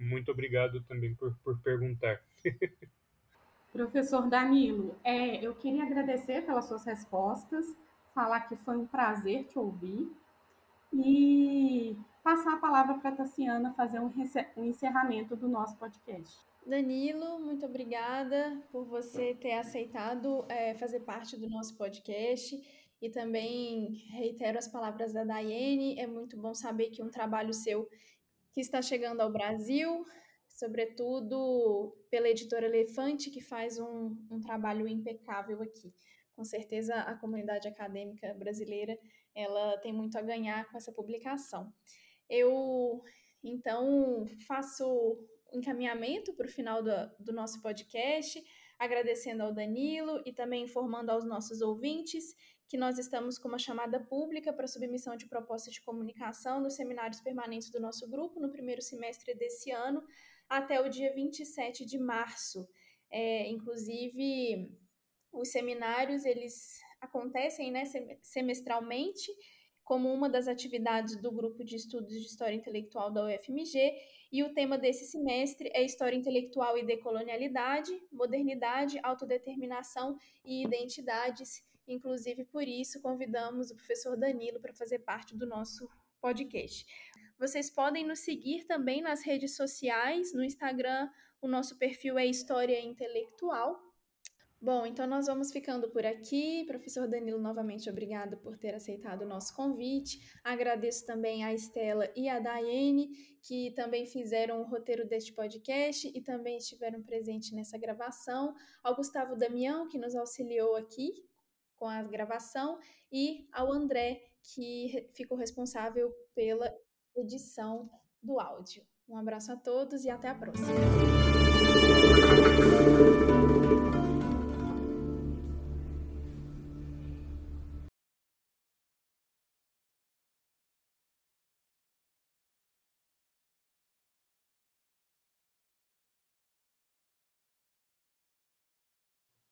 muito obrigado também por, por perguntar. Professor Danilo, é, eu queria agradecer pelas suas respostas, falar que foi um prazer te ouvir e passar a palavra para a Tassiana fazer um encerramento do nosso podcast. Danilo, muito obrigada por você ter aceitado é, fazer parte do nosso podcast e também reitero as palavras da Daiane, é muito bom saber que um trabalho seu que está chegando ao Brasil, sobretudo pela editora Elefante, que faz um, um trabalho impecável aqui. Com certeza a comunidade acadêmica brasileira ela tem muito a ganhar com essa publicação. Eu então faço encaminhamento para o final do, do nosso podcast, agradecendo ao Danilo e também informando aos nossos ouvintes que nós estamos com uma chamada pública para submissão de proposta de comunicação nos seminários permanentes do nosso grupo no primeiro semestre desse ano, até o dia 27 de março. É, inclusive, os seminários eles acontecem né, semestralmente como uma das atividades do grupo de estudos de história intelectual da UFMG, e o tema desse semestre é História Intelectual e Decolonialidade, Modernidade, Autodeterminação e Identidades. Inclusive, por isso, convidamos o professor Danilo para fazer parte do nosso podcast. Vocês podem nos seguir também nas redes sociais, no Instagram, o nosso perfil é História Intelectual, Bom, então nós vamos ficando por aqui. Professor Danilo, novamente obrigada por ter aceitado o nosso convite. Agradeço também a Estela e a Daiane, que também fizeram o roteiro deste podcast e também estiveram presentes nessa gravação. Ao Gustavo Damião, que nos auxiliou aqui com a gravação, e ao André, que ficou responsável pela edição do áudio. Um abraço a todos e até a próxima.